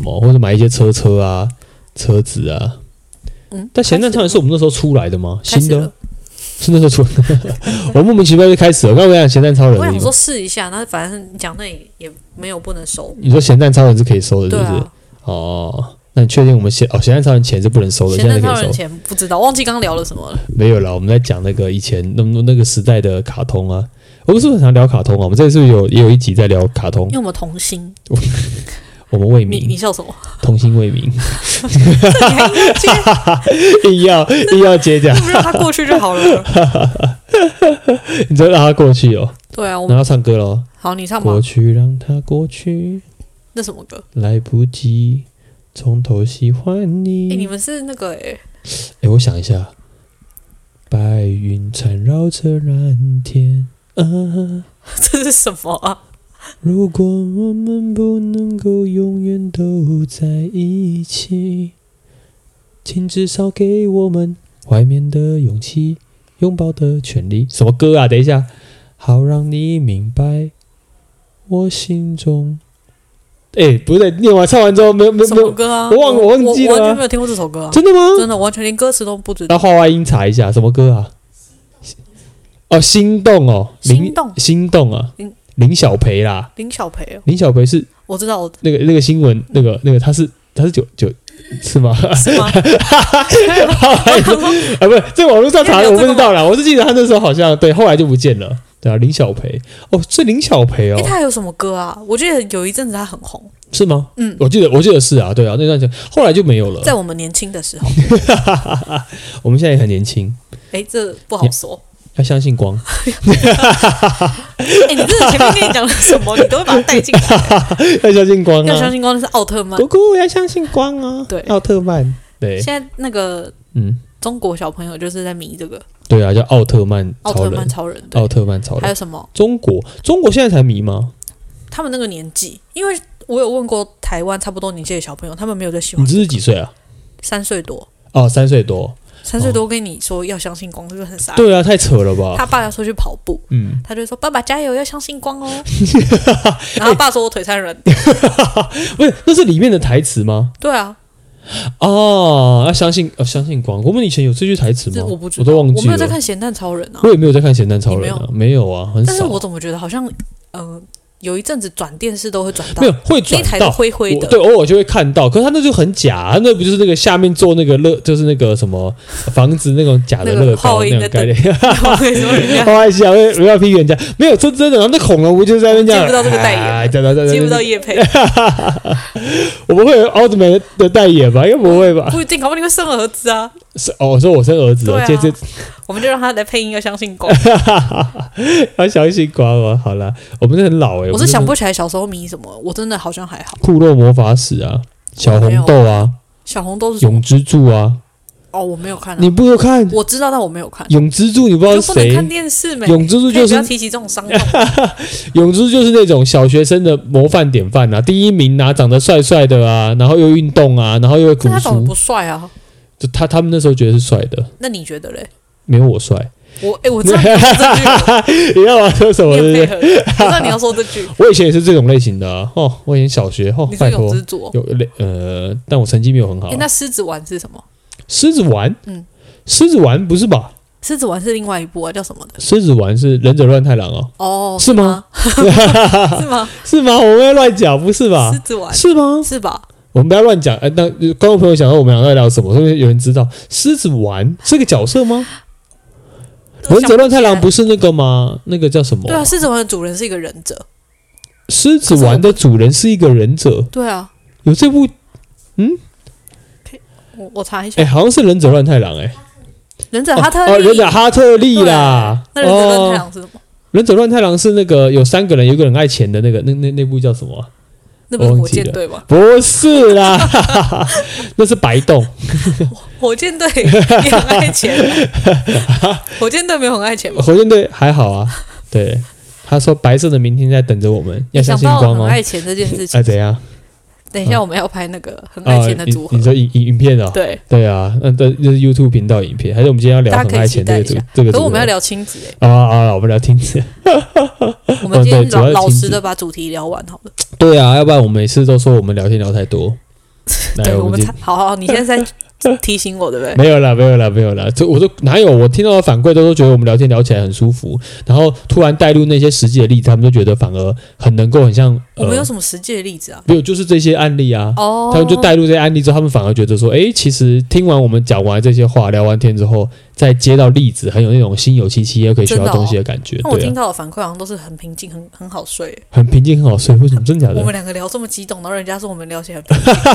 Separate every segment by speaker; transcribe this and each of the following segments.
Speaker 1: 么，或者买一些车车啊、车子啊。
Speaker 2: 嗯，
Speaker 1: 但咸蛋超人是我们那时候出来的吗？新的，是那时候出来的。我莫名其妙就开始了。我刚刚讲咸蛋超人，
Speaker 2: 我想说试一下，那反正讲那也没有不能收。
Speaker 1: 你说咸蛋超人是可以收的，是不是？
Speaker 2: 啊、
Speaker 1: 哦，那你确定我们咸哦咸蛋超人钱是不能收的？
Speaker 2: 咸蛋超人钱不知道，忘记刚刚聊了什么了。
Speaker 1: 没有了，我们在讲那个以前那那个时代的卡通啊。我们是不是很常聊卡通啊？我们这次是不是有也有一集在聊卡通？
Speaker 2: 因为我们童心。
Speaker 1: 我们为民，
Speaker 2: 你你笑什么？
Speaker 1: 童心未泯，
Speaker 2: 这
Speaker 1: 硬要硬要接讲，
Speaker 2: 不让他过去就好了。
Speaker 1: 你就让他过去哦。
Speaker 2: 对啊，我
Speaker 1: 们要唱歌喽。
Speaker 2: 好，你唱吧。
Speaker 1: 过去让他过去。
Speaker 2: 那什么歌？
Speaker 1: 来不及从头喜欢你。
Speaker 2: 哎，你们是那个哎？
Speaker 1: 哎，我想一下。白云缠绕着蓝天。啊，
Speaker 2: 这是什么啊？
Speaker 1: 如果我们不能够永远都在一起，请至少给我们怀缅的勇气，拥抱的权利。什么歌啊？等一下，好让你明白我心中。哎，不对，念完唱完之后没有没有
Speaker 2: 没有歌啊？
Speaker 1: 我忘我忘记了，
Speaker 2: 我完全没有听过这首歌啊！
Speaker 1: 真的吗？
Speaker 2: 真的，完全连歌词都不知道。
Speaker 1: 那画外音查一下，什么歌啊？哦，心动哦，
Speaker 2: 心动，
Speaker 1: 心动啊。林小培啦，
Speaker 2: 林小培哦，
Speaker 1: 林小培是，
Speaker 2: 我知道，我
Speaker 1: 那个那个新闻，那个那个他是他是九九是吗？
Speaker 2: 是吗？
Speaker 1: 啊，不是，在网络上查的，我不知道啦。我是记得他那时候好像对，后来就不见了。对啊，林小培哦，是林小培哦。
Speaker 2: 哎，他有什么歌啊？我记得有一阵子他很红，
Speaker 1: 是吗？
Speaker 2: 嗯，
Speaker 1: 我记得我记得是啊，对啊，那段时间后来就没有了。
Speaker 2: 在我们年轻的时候，
Speaker 1: 我们现在也很年轻。
Speaker 2: 哎，这不好说。
Speaker 1: 要相信光。
Speaker 2: 哎、欸，你这前面跟你讲了什么，你都会把它带进来。
Speaker 1: 要相信光啊！
Speaker 2: 要相信光那是奥特曼。
Speaker 1: 姑姑要相信光啊！
Speaker 2: 对，
Speaker 1: 奥特曼。对，
Speaker 2: 现在那个嗯，中国小朋友就是在迷这个。
Speaker 1: 对啊，叫奥特曼。
Speaker 2: 奥特曼超人。
Speaker 1: 奥特曼超人。
Speaker 2: 还有什么？
Speaker 1: 中国中国现在才迷吗？
Speaker 2: 他们那个年纪，因为我有问过台湾差不多年纪的小朋友，他们没有在喜欢、这个。
Speaker 1: 你这是几岁啊？
Speaker 2: 三岁多。
Speaker 1: 哦，三岁多。
Speaker 2: 三岁多跟你说要相信光，是不是很傻？
Speaker 1: 对啊，太扯了吧！
Speaker 2: 他爸要出去跑步，嗯，他就说：“爸爸加油，要相信光哦。”然后他爸说：“我腿太软。”
Speaker 1: 不是，那是里面的台词吗？
Speaker 2: 对啊。
Speaker 1: 哦，要相信，要相信光。我们以前有这句台词吗？
Speaker 2: 我不知道，
Speaker 1: 我都忘记了。
Speaker 2: 我没有在看《咸蛋超人》啊。
Speaker 1: 我也没有在看《咸蛋超人》啊，没有啊，很少。
Speaker 2: 但是我怎么觉得好像，呃。有一阵子转电视都会转到，
Speaker 1: 没有会转到
Speaker 2: 那台的灰灰的，
Speaker 1: 对，偶尔就会看到。可是他那就很假，那不就是那个下面做那个乐，就是那个什么房子那种假的乐高那种概念？开玩笑，不要批评人家。没有说真的，然后那恐龙不就是在那边这样？
Speaker 2: 接不到这个代言，接不到叶佩。
Speaker 1: 我们会有奥特曼的代言吧？应该不会吧？
Speaker 2: 不一定，搞不好你会生儿子啊！
Speaker 1: 是哦，说我生儿子，这这
Speaker 2: 我们就让他来配音，要相信光，
Speaker 1: 要相信光哦。好了，我们是很老哎。
Speaker 2: 我是想不起来小时候迷什么，我真的好像还好。
Speaker 1: 库洛魔法使啊，小红豆啊，
Speaker 2: 小红豆是
Speaker 1: 永之助啊。
Speaker 2: 哦，我没有看。
Speaker 1: 你不有看？
Speaker 2: 我知道，但我没有看。
Speaker 1: 永之助你不知道是谁？
Speaker 2: 看电视没？
Speaker 1: 永之助就是
Speaker 2: 不要提起这种伤痛。
Speaker 1: 永之助就是那种小学生的模范典范啊，第一名啊，长得帅帅的啊，然后又运动啊，然后又会读书。
Speaker 2: 他长得不帅啊。
Speaker 1: 就他他们那时候觉得是帅的。
Speaker 2: 那你觉得嘞？
Speaker 1: 没有我帅。
Speaker 2: 我哎，我知道你要说这句。
Speaker 1: 你要我说什么？
Speaker 2: 我知道你要说这句。
Speaker 1: 我以前也是这种类型的哦。我以前小学哦，拜托。有类呃，但我成绩没有很好。
Speaker 2: 那狮子丸是什么？
Speaker 1: 狮子丸？嗯。狮子丸不是吧？
Speaker 2: 狮子丸是另外一部啊，叫什么的？
Speaker 1: 狮子丸是忍者乱太郎哦。
Speaker 2: 哦，
Speaker 1: 是吗？
Speaker 2: 是吗？
Speaker 1: 是吗？我们要乱讲，不是吧？
Speaker 2: 狮子丸
Speaker 1: 是吗？
Speaker 2: 是吧？
Speaker 1: 我们不要乱讲。哎，那观众朋友想说我们两个在聊什么？是不是有人知道狮子丸是个角色吗？忍者乱太郎不是那个吗？那个叫什么？
Speaker 2: 对啊，狮子丸的主人是一个忍者。
Speaker 1: 狮子丸的主人是一个忍者。
Speaker 2: 对啊，
Speaker 1: 有这部？嗯，
Speaker 2: 我我查一下。
Speaker 1: 哎，好像是忍者乱太郎。哎。
Speaker 2: 忍者哈特
Speaker 1: 哦，忍者哈特利啦。
Speaker 2: 那忍者乱太郎是什么？
Speaker 1: 忍者乱太郎是那个有三个人，有一个人爱钱的那个，那那那部叫什么？
Speaker 2: 那不是火箭队吗？
Speaker 1: 不是啦，那是白洞。
Speaker 2: 火箭队也很爱钱。火箭队没有很爱钱吗？
Speaker 1: 火箭队还好啊。对，他说白色的明天在等着我们，要相信光哦。
Speaker 2: 很爱钱这件事情。
Speaker 1: 哎，怎样？
Speaker 2: 等一下，我们要拍那个很爱钱的组合。
Speaker 1: 你说影影影片哦？对对啊，那这就是 YouTube 频道影片，还是我们今天要聊很爱钱这个这个？
Speaker 2: 可是我们要聊亲子哎。
Speaker 1: 啊啊，我们聊亲子。
Speaker 2: 我们今天老老实的把主题聊完好了。
Speaker 1: 对啊，要不然我每次都说我们聊天聊太多。
Speaker 2: 对，我们好好，你现在在。提醒我对不对？
Speaker 1: 没有啦，没有啦，没有啦。这我都哪有？我听到的反馈都都觉得我们聊天聊起来很舒服，然后突然带入那些实际的例子，他们就觉得反而很能够很像。
Speaker 2: 我们有什么实际的例子啊？
Speaker 1: 没有，就是这些案例啊。哦。他们就带入这些案例之后，他们反而觉得说，哎，其实听完我们讲完这些话，聊完天之后，再接到例子，很有那种心有戚戚，又可以学到东西的感觉。
Speaker 2: 那我听到的反馈好像都是很平静，很很好睡。
Speaker 1: 很平静，很好睡。为什么？真的假的？
Speaker 2: 我们两个聊这么激动，然后人家说我们聊起来。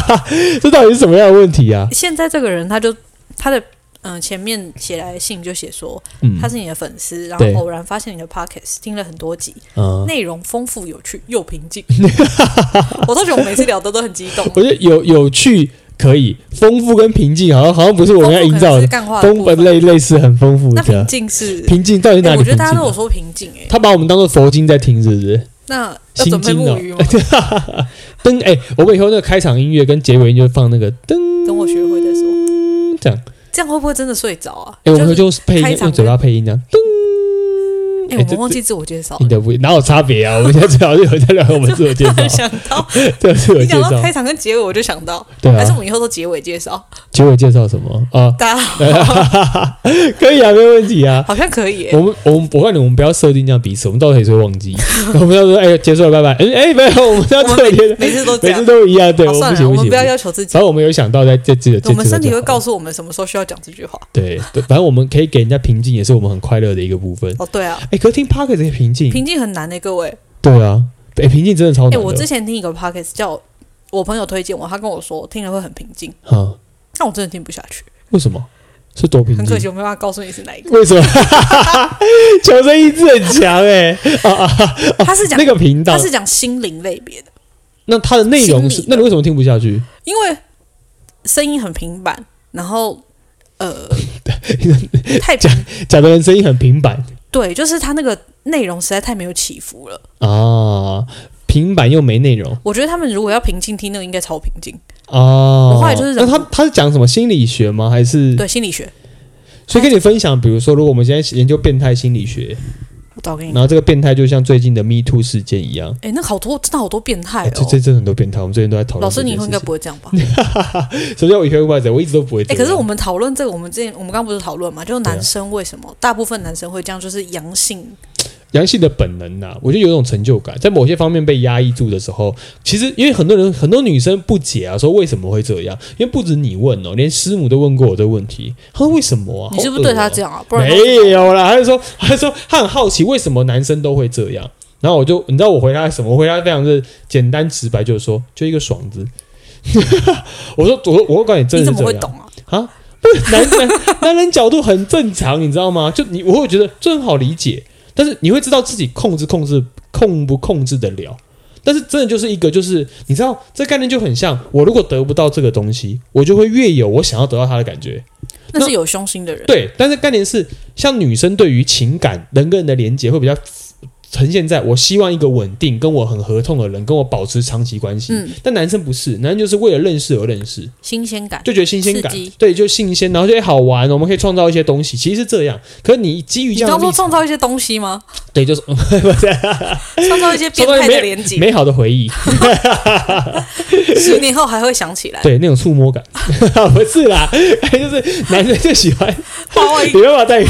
Speaker 1: 这到底是什么样的问题啊？
Speaker 2: 现在这个人他就。他的嗯、呃、前面写来的信就写说，他是你的粉丝，嗯、然后偶然发现你的 podcast 听了很多集，嗯、内容丰富有趣又平静。我都觉得我每次聊的都很激动。
Speaker 1: 我觉得有有趣可以，丰富跟平静好像好像不是我们要营造的，丰富类类似很丰富。
Speaker 2: 那平静是
Speaker 1: 平静到底哪里？我觉
Speaker 2: 得大家都有说平静哎、欸，
Speaker 1: 他把我们当做佛经在听，是不是？
Speaker 2: 那要准备木鱼
Speaker 1: 吗？灯哎、欸，我们以后那个开场音乐跟结尾音就放那个灯。
Speaker 2: 等我学会再说。
Speaker 1: 这样。
Speaker 2: 这样会不会真的睡着啊？
Speaker 1: 哎，我们就配音，用嘴巴配音这样。
Speaker 2: 哎，我们忘记自我介绍。
Speaker 1: 你的不哪有差别啊？我们现在最好是有在聊我们自我介绍。
Speaker 2: 想到，
Speaker 1: 对自我介绍。
Speaker 2: 你讲到开场跟结尾，我就想到，对啊，还是我们以后都结尾介绍？
Speaker 1: 结尾介绍什么啊？大家好，可以啊，没有问题啊，
Speaker 2: 好像可以。
Speaker 1: 我们我们我告诉你，我们不要设定这样彼此，我们到时候也会忘记。我们要说，哎，结束了，拜拜。哎哎，没有，我们要特别，
Speaker 2: 每次都
Speaker 1: 每次都一样。对，我们不
Speaker 2: 要要求自己。
Speaker 1: 反正我们有想到在这这，
Speaker 2: 我们身体会告诉我们什么时候需要讲这句话。
Speaker 1: 对对，反正我们可以给人家平静，也是我们很快乐的一个部分。
Speaker 2: 哦，对啊。
Speaker 1: 哎，可是听 Podcast 这平静，
Speaker 2: 平静很难的，各位。
Speaker 1: 对啊，哎，平静真的超难。哎，
Speaker 2: 我之前听一个 Podcast，叫我朋友推荐我，他跟我说听了会很平静。哈，但我真的听不下去。
Speaker 1: 为什么？是多平静？
Speaker 2: 很可惜，我没办法告诉你是哪一个。
Speaker 1: 为什么？求生意志很强哎。
Speaker 2: 他是讲
Speaker 1: 那个频道，
Speaker 2: 他是讲心灵类别的。
Speaker 1: 那他的内容是？那你为什么听不下去？
Speaker 2: 因为声音很平板，然后呃，太
Speaker 1: 讲讲的人声音很平板。
Speaker 2: 对，就是他那个内容实在太没有起伏了
Speaker 1: 啊，平板又没内容。
Speaker 2: 我觉得他们如果要平静听，那个应该超平静
Speaker 1: 哦。
Speaker 2: 我后来就是，
Speaker 1: 那他他是讲什么心理学吗？还是
Speaker 2: 对心理学？
Speaker 1: 所以跟你分享，比如说，如果我们现在研究变态心理学。然后这个变态就像最近的 Me Too 事件一样，
Speaker 2: 哎，那好多真的好多变态哦，
Speaker 1: 这这真的很多变态，我们最近都在讨论。
Speaker 2: 老师，你以后应该不会这样吧？
Speaker 1: 首先我以前会这样，我一直都不会。哎，
Speaker 2: 可是我们讨论这个，我们之前我们刚刚不是讨论嘛？就是男生为什么大部分男生会这样，就是阳性。
Speaker 1: 阳性的本能呐、啊，我觉得有一种成就感，在某些方面被压抑住的时候，其实因为很多人很多女生不解啊，说为什么会这样？因为不止你问哦，连师母都问过我这个问题。她说为什么啊？
Speaker 2: 你是不是对他这样啊？不然
Speaker 1: 没有啦，他就说，他就说她很好奇为什么男生都会这样。然后我就你知道我回答什么？我回答非常的简单直白，就是说就一个爽字。我说我我告诉你，真的是这样。
Speaker 2: 你怎么会懂啊？
Speaker 1: 啊，不是男男男人角度很正常，你知道吗？就你我会觉得这很好理解。但是你会知道自己控制控制控不控制得了，但是真的就是一个就是你知道这概念就很像我如果得不到这个东西，我就会越有我想要得到它的感觉。
Speaker 2: 那是有凶心的人。
Speaker 1: 对，但是概念是像女生对于情感人跟人的连接会比较。呈现在我希望一个稳定、跟我很合同的人跟我保持长期关系。嗯，但男生不是，男生就是为了认识而认识，
Speaker 2: 新鲜感，
Speaker 1: 就觉得新鲜感，对，就新鲜，然后就好玩，我们可以创造一些东西。其实是这样，可是你基于这样，
Speaker 2: 你刚说创造一些东西吗？
Speaker 1: 对，就是
Speaker 2: 创造一些变态的连接，
Speaker 1: 美好的回忆，
Speaker 2: 十年后还会想起来。
Speaker 1: 对，那种触摸感，不是啦，就是男生就喜欢，
Speaker 2: 你
Speaker 1: 不要戴，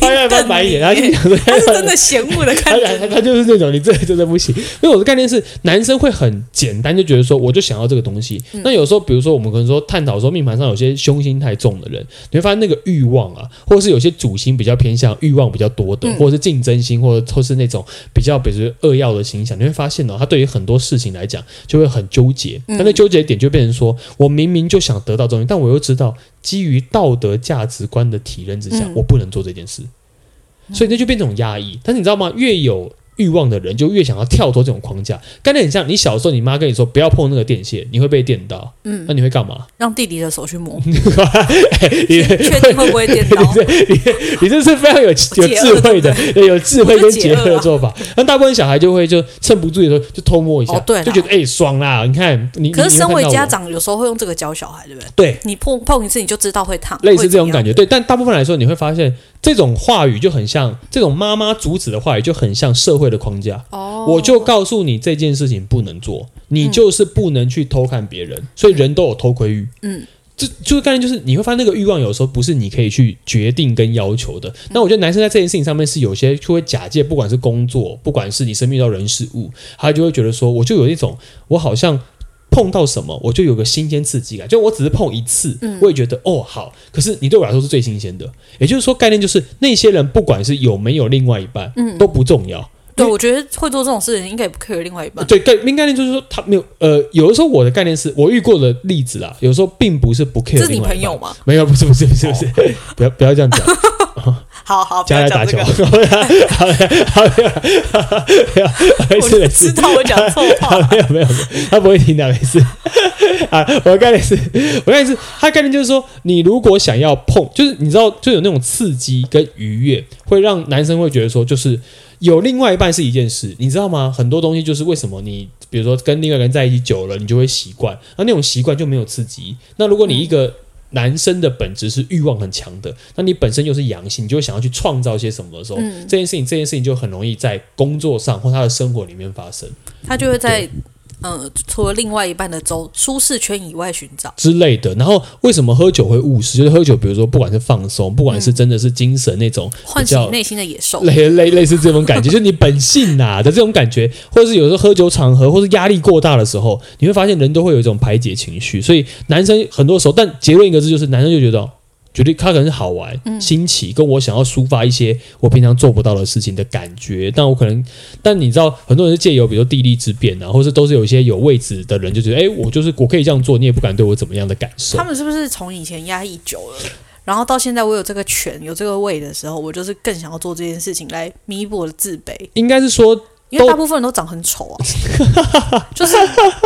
Speaker 1: 他要翻白眼，然后就想说
Speaker 2: 他是真的嫌恶的感觉。
Speaker 1: 他就是那种，你这真的不行。因为我的概念是，男生会很简单就觉得说，我就想要这个东西。嗯、那有时候，比如说我们可能说探讨说，命盘上有些凶星太重的人，你会发现那个欲望啊，或者是有些主星比较偏向欲望比较多的，或者是竞争心，或者或是那种比较比如说恶要的形象，你会发现、哦，他对于很多事情来讲就会很纠结。但那纠结点就变成说，我明明就想得到东西，但我又知道基于道德价值观的体认之下，我不能做这件事，所以那就变成种压抑。但是你知道吗？越有欲望的人就越想要跳脱这种框架，概念很像你小时候，你妈跟你说不要碰那个电线，你会被电到。嗯，那你会干嘛？
Speaker 2: 让弟弟的手去摸。你确定会不会电到？
Speaker 1: 你这是非常有有智慧的，有智慧跟结合的做法。那大部分小孩就会就趁不注意的时候就偷摸一下，就觉得哎爽啦！你看你，
Speaker 2: 可是身为家长，有时候会用这个教小孩，对不对？
Speaker 1: 对，
Speaker 2: 你碰碰一次你就知道会烫，
Speaker 1: 类似这种感觉。对，但大部分来说，你会发现这种话语就很像这种妈妈阻止的话语，就很像社会的框架。哦，我就告诉你这件事情不能做，你就是不能去偷看别人，所以人都有偷窥欲。嗯。这就是概念，就是你会发现那个欲望有时候不是你可以去决定跟要求的。那我觉得男生在这件事情上面是有些就会假借，不管是工作，不管是你身边遇到人事物，他就会觉得说，我就有一种我好像碰到什么，我就有个新鲜刺激感。就我只是碰一次，我也觉得哦好，可是你对我来说是最新鲜的。也就是说，概念就是那些人不管是有没有另外一半，都不重要。
Speaker 2: 对，我觉得会做这种事情应该也不 care 另外一半。
Speaker 1: 对，概概念就是说他没有呃，有的时候我的概念是我遇过的例子啦，有时候并不是不 care。这
Speaker 2: 是你朋友吗？
Speaker 1: 没有，不是，不是，不是，不是，不要不要这样讲。
Speaker 2: 好好，
Speaker 1: 加来打球。好，好，好，没事没事。
Speaker 2: 知道我讲错话。
Speaker 1: 没有没有，他不会听的，没事。啊，我的概念是，我的概念是，他概念就是说，你如果想要碰，就是你知道，就有那种刺激跟愉悦，会让男生会觉得说，就是。有另外一半是一件事，你知道吗？很多东西就是为什么你，比如说跟另外一个人在一起久了，你就会习惯，那那种习惯就没有刺激。那如果你一个男生的本质是欲望很强的，那你本身又是阳性，你就想要去创造些什么的时候，嗯、这件事情，这件事情就很容易在工作上或他的生活里面发生。
Speaker 2: 他就会在。嗯，除了另外一半的周舒适圈以外寻找
Speaker 1: 之类的。然后为什么喝酒会误事？就是喝酒，比如说不管是放松，不管是真的是精神那种
Speaker 2: 唤醒内心的野兽，
Speaker 1: 类类类似这种感觉，就是你本性呐、啊、的这种感觉，或者是有时候喝酒场合，或是压力过大的时候，你会发现人都会有一种排解情绪。所以男生很多时候，但结论一个字就是，男生就觉得。觉得它可能是好玩、新奇，跟我想要抒发一些我平常做不到的事情的感觉。但我可能，但你知道，很多人是借由比如说地利之便啊，或是都是有一些有位置的人就觉得，哎，我就是我可以这样做，你也不敢对我怎么样的感受。
Speaker 2: 他们是不是从以前压抑久了，然后到现在我有这个权、有这个位的时候，我就是更想要做这件事情来弥补我的自卑？
Speaker 1: 应该是说。
Speaker 2: 因为大部分人都长很丑啊，就是，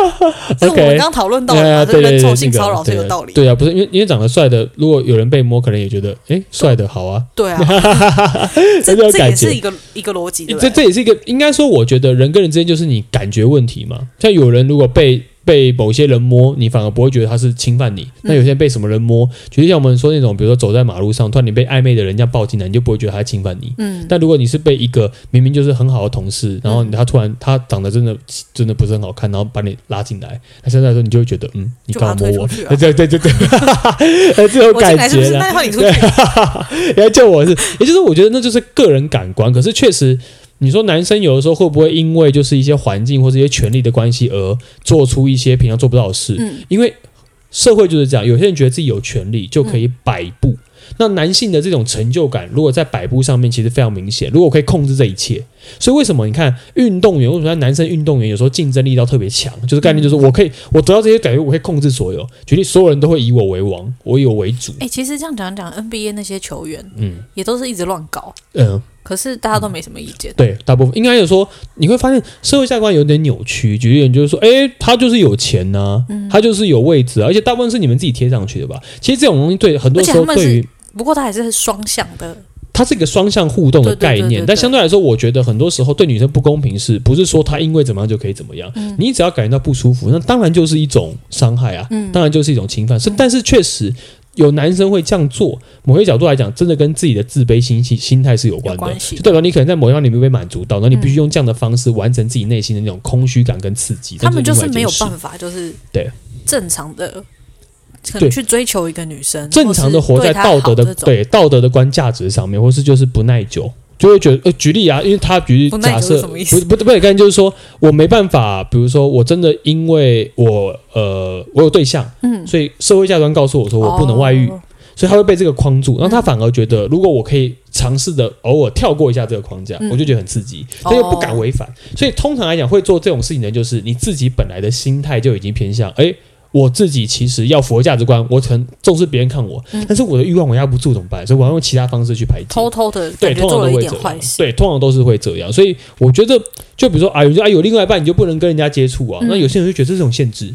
Speaker 2: 就我们刚刚讨论到的，这个人丑性骚扰是有道理。
Speaker 1: 对啊，不是因为因为长得帅的，如果有人被摸，可能也觉得，哎，帅的好啊。
Speaker 2: 对啊，这这也是一个一个逻辑。
Speaker 1: 这这也是一个应该说，我觉得人跟人之间就是你感觉问题嘛。像有人如果被。被某些人摸，你反而不会觉得他是侵犯你。那有些人被什么人摸，就像我们说那种，比如说走在马路上，突然你被暧昧的人这样抱进来，你就不会觉得他侵犯你。嗯。但如果你是被一个明明就是很好的同事，然后他突然他长得真的真的不是很好看，然后把你拉进来，那现在说你就会觉得，嗯，你干嘛摸我？对对对对对，这种感觉啦。对，来救我是，也就是我觉得那就是个人感官，可是确实。你说男生有的时候会不会因为就是一些环境或者一些权力的关系而做出一些平常做不到的事？嗯，因为社会就是这样，有些人觉得自己有权利就可以摆布。嗯，那男性的这种成就感，如果在摆布上面其实非常明显。如果可以控制这一切，所以为什么你看运动员，为什么男生运动员有时候竞争力到特别强？就是概念就是我可以，我得到这些感觉，我可以控制所有，决定所有人都会以我为王，我以我为主。
Speaker 2: 哎，其实这样讲讲，NBA 那些球员，嗯，也都是一直乱搞，嗯。可是大家都没什么意见。
Speaker 1: 对，大部分应该有说，你会发现社会价值观有点扭曲。举例，就是说，哎，他就是有钱呐、啊，嗯、他就是有位置啊，而且大部分是你们自己贴上去的吧？其实这种东西对很多时候对于，
Speaker 2: 不过它还是双向的，
Speaker 1: 它是一个双向互动的概念。但相对来说，我觉得很多时候对女生不公平，是不是说她因为怎么样就可以怎么样？嗯、你只要感觉到不舒服，那当然就是一种伤害啊，嗯、当然就是一种侵犯。是，但是确实。有男生会这样做，某些角度来讲，真的跟自己的自卑心心心态是有关的，就代表你可能在某一方面没有被满足到，那你必须用这样的方式完成自己内心的那种空虚感跟刺激。
Speaker 2: 他们就是没有办法，就是对正常的，对。去追求一个女生，
Speaker 1: 正常的活在道德的对道德的观价值上面，或是就是不耐久。就会觉得，呃，举例啊，因为他举例假设，不不不，不，概念就是说我没办法，比如说我真的因为我呃我有对象，嗯，所以社会价值观告诉我说我不能外遇，哦、所以他会被这个框住，然后他反而觉得，如果我可以尝试的偶尔跳过一下这个框架，嗯、我就觉得很刺激，他又不敢违反，所以通常来讲会做这种事情的，就是你自己本来的心态就已经偏向，哎。我自己其实要符合价值观，我很重视别人看我，嗯、但是我的欲望我压不住怎么办？所以我要用其他方式去排解。
Speaker 2: 偷偷的，
Speaker 1: 对，通常都会这样。对，通常都是会这样。所以我觉得，就比如说啊，有啊有另外一半，你就不能跟人家接触啊。嗯、那有些人就觉得这是种限制。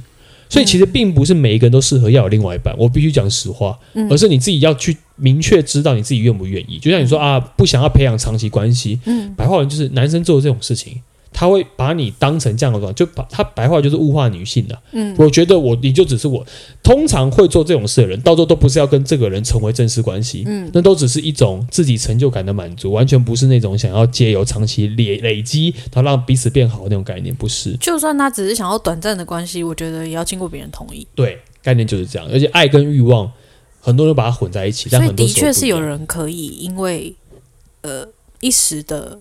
Speaker 1: 所以其实并不是每一个人都适合要有另外一半。我必须讲实话，而是你自己要去明确知道你自己愿不愿意。就像你说啊，不想要培养长期关系。嗯，白话文就是男生做这种事情。他会把你当成这样的状态，就把他白话就是物化女性的。
Speaker 2: 嗯，
Speaker 1: 我觉得我你就只是我，通常会做这种事的人，到最后都不是要跟这个人成为正式关系，
Speaker 2: 嗯，
Speaker 1: 那都只是一种自己成就感的满足，完全不是那种想要借由长期累累积，然后让彼此变好的那种概念，不是。
Speaker 2: 就算他只是想要短暂的关系，我觉得也要经过别人同意。
Speaker 1: 对，概念就是这样，而且爱跟欲望，很多人把它混在一起，但很多
Speaker 2: 的确是有人可以因为呃一时的。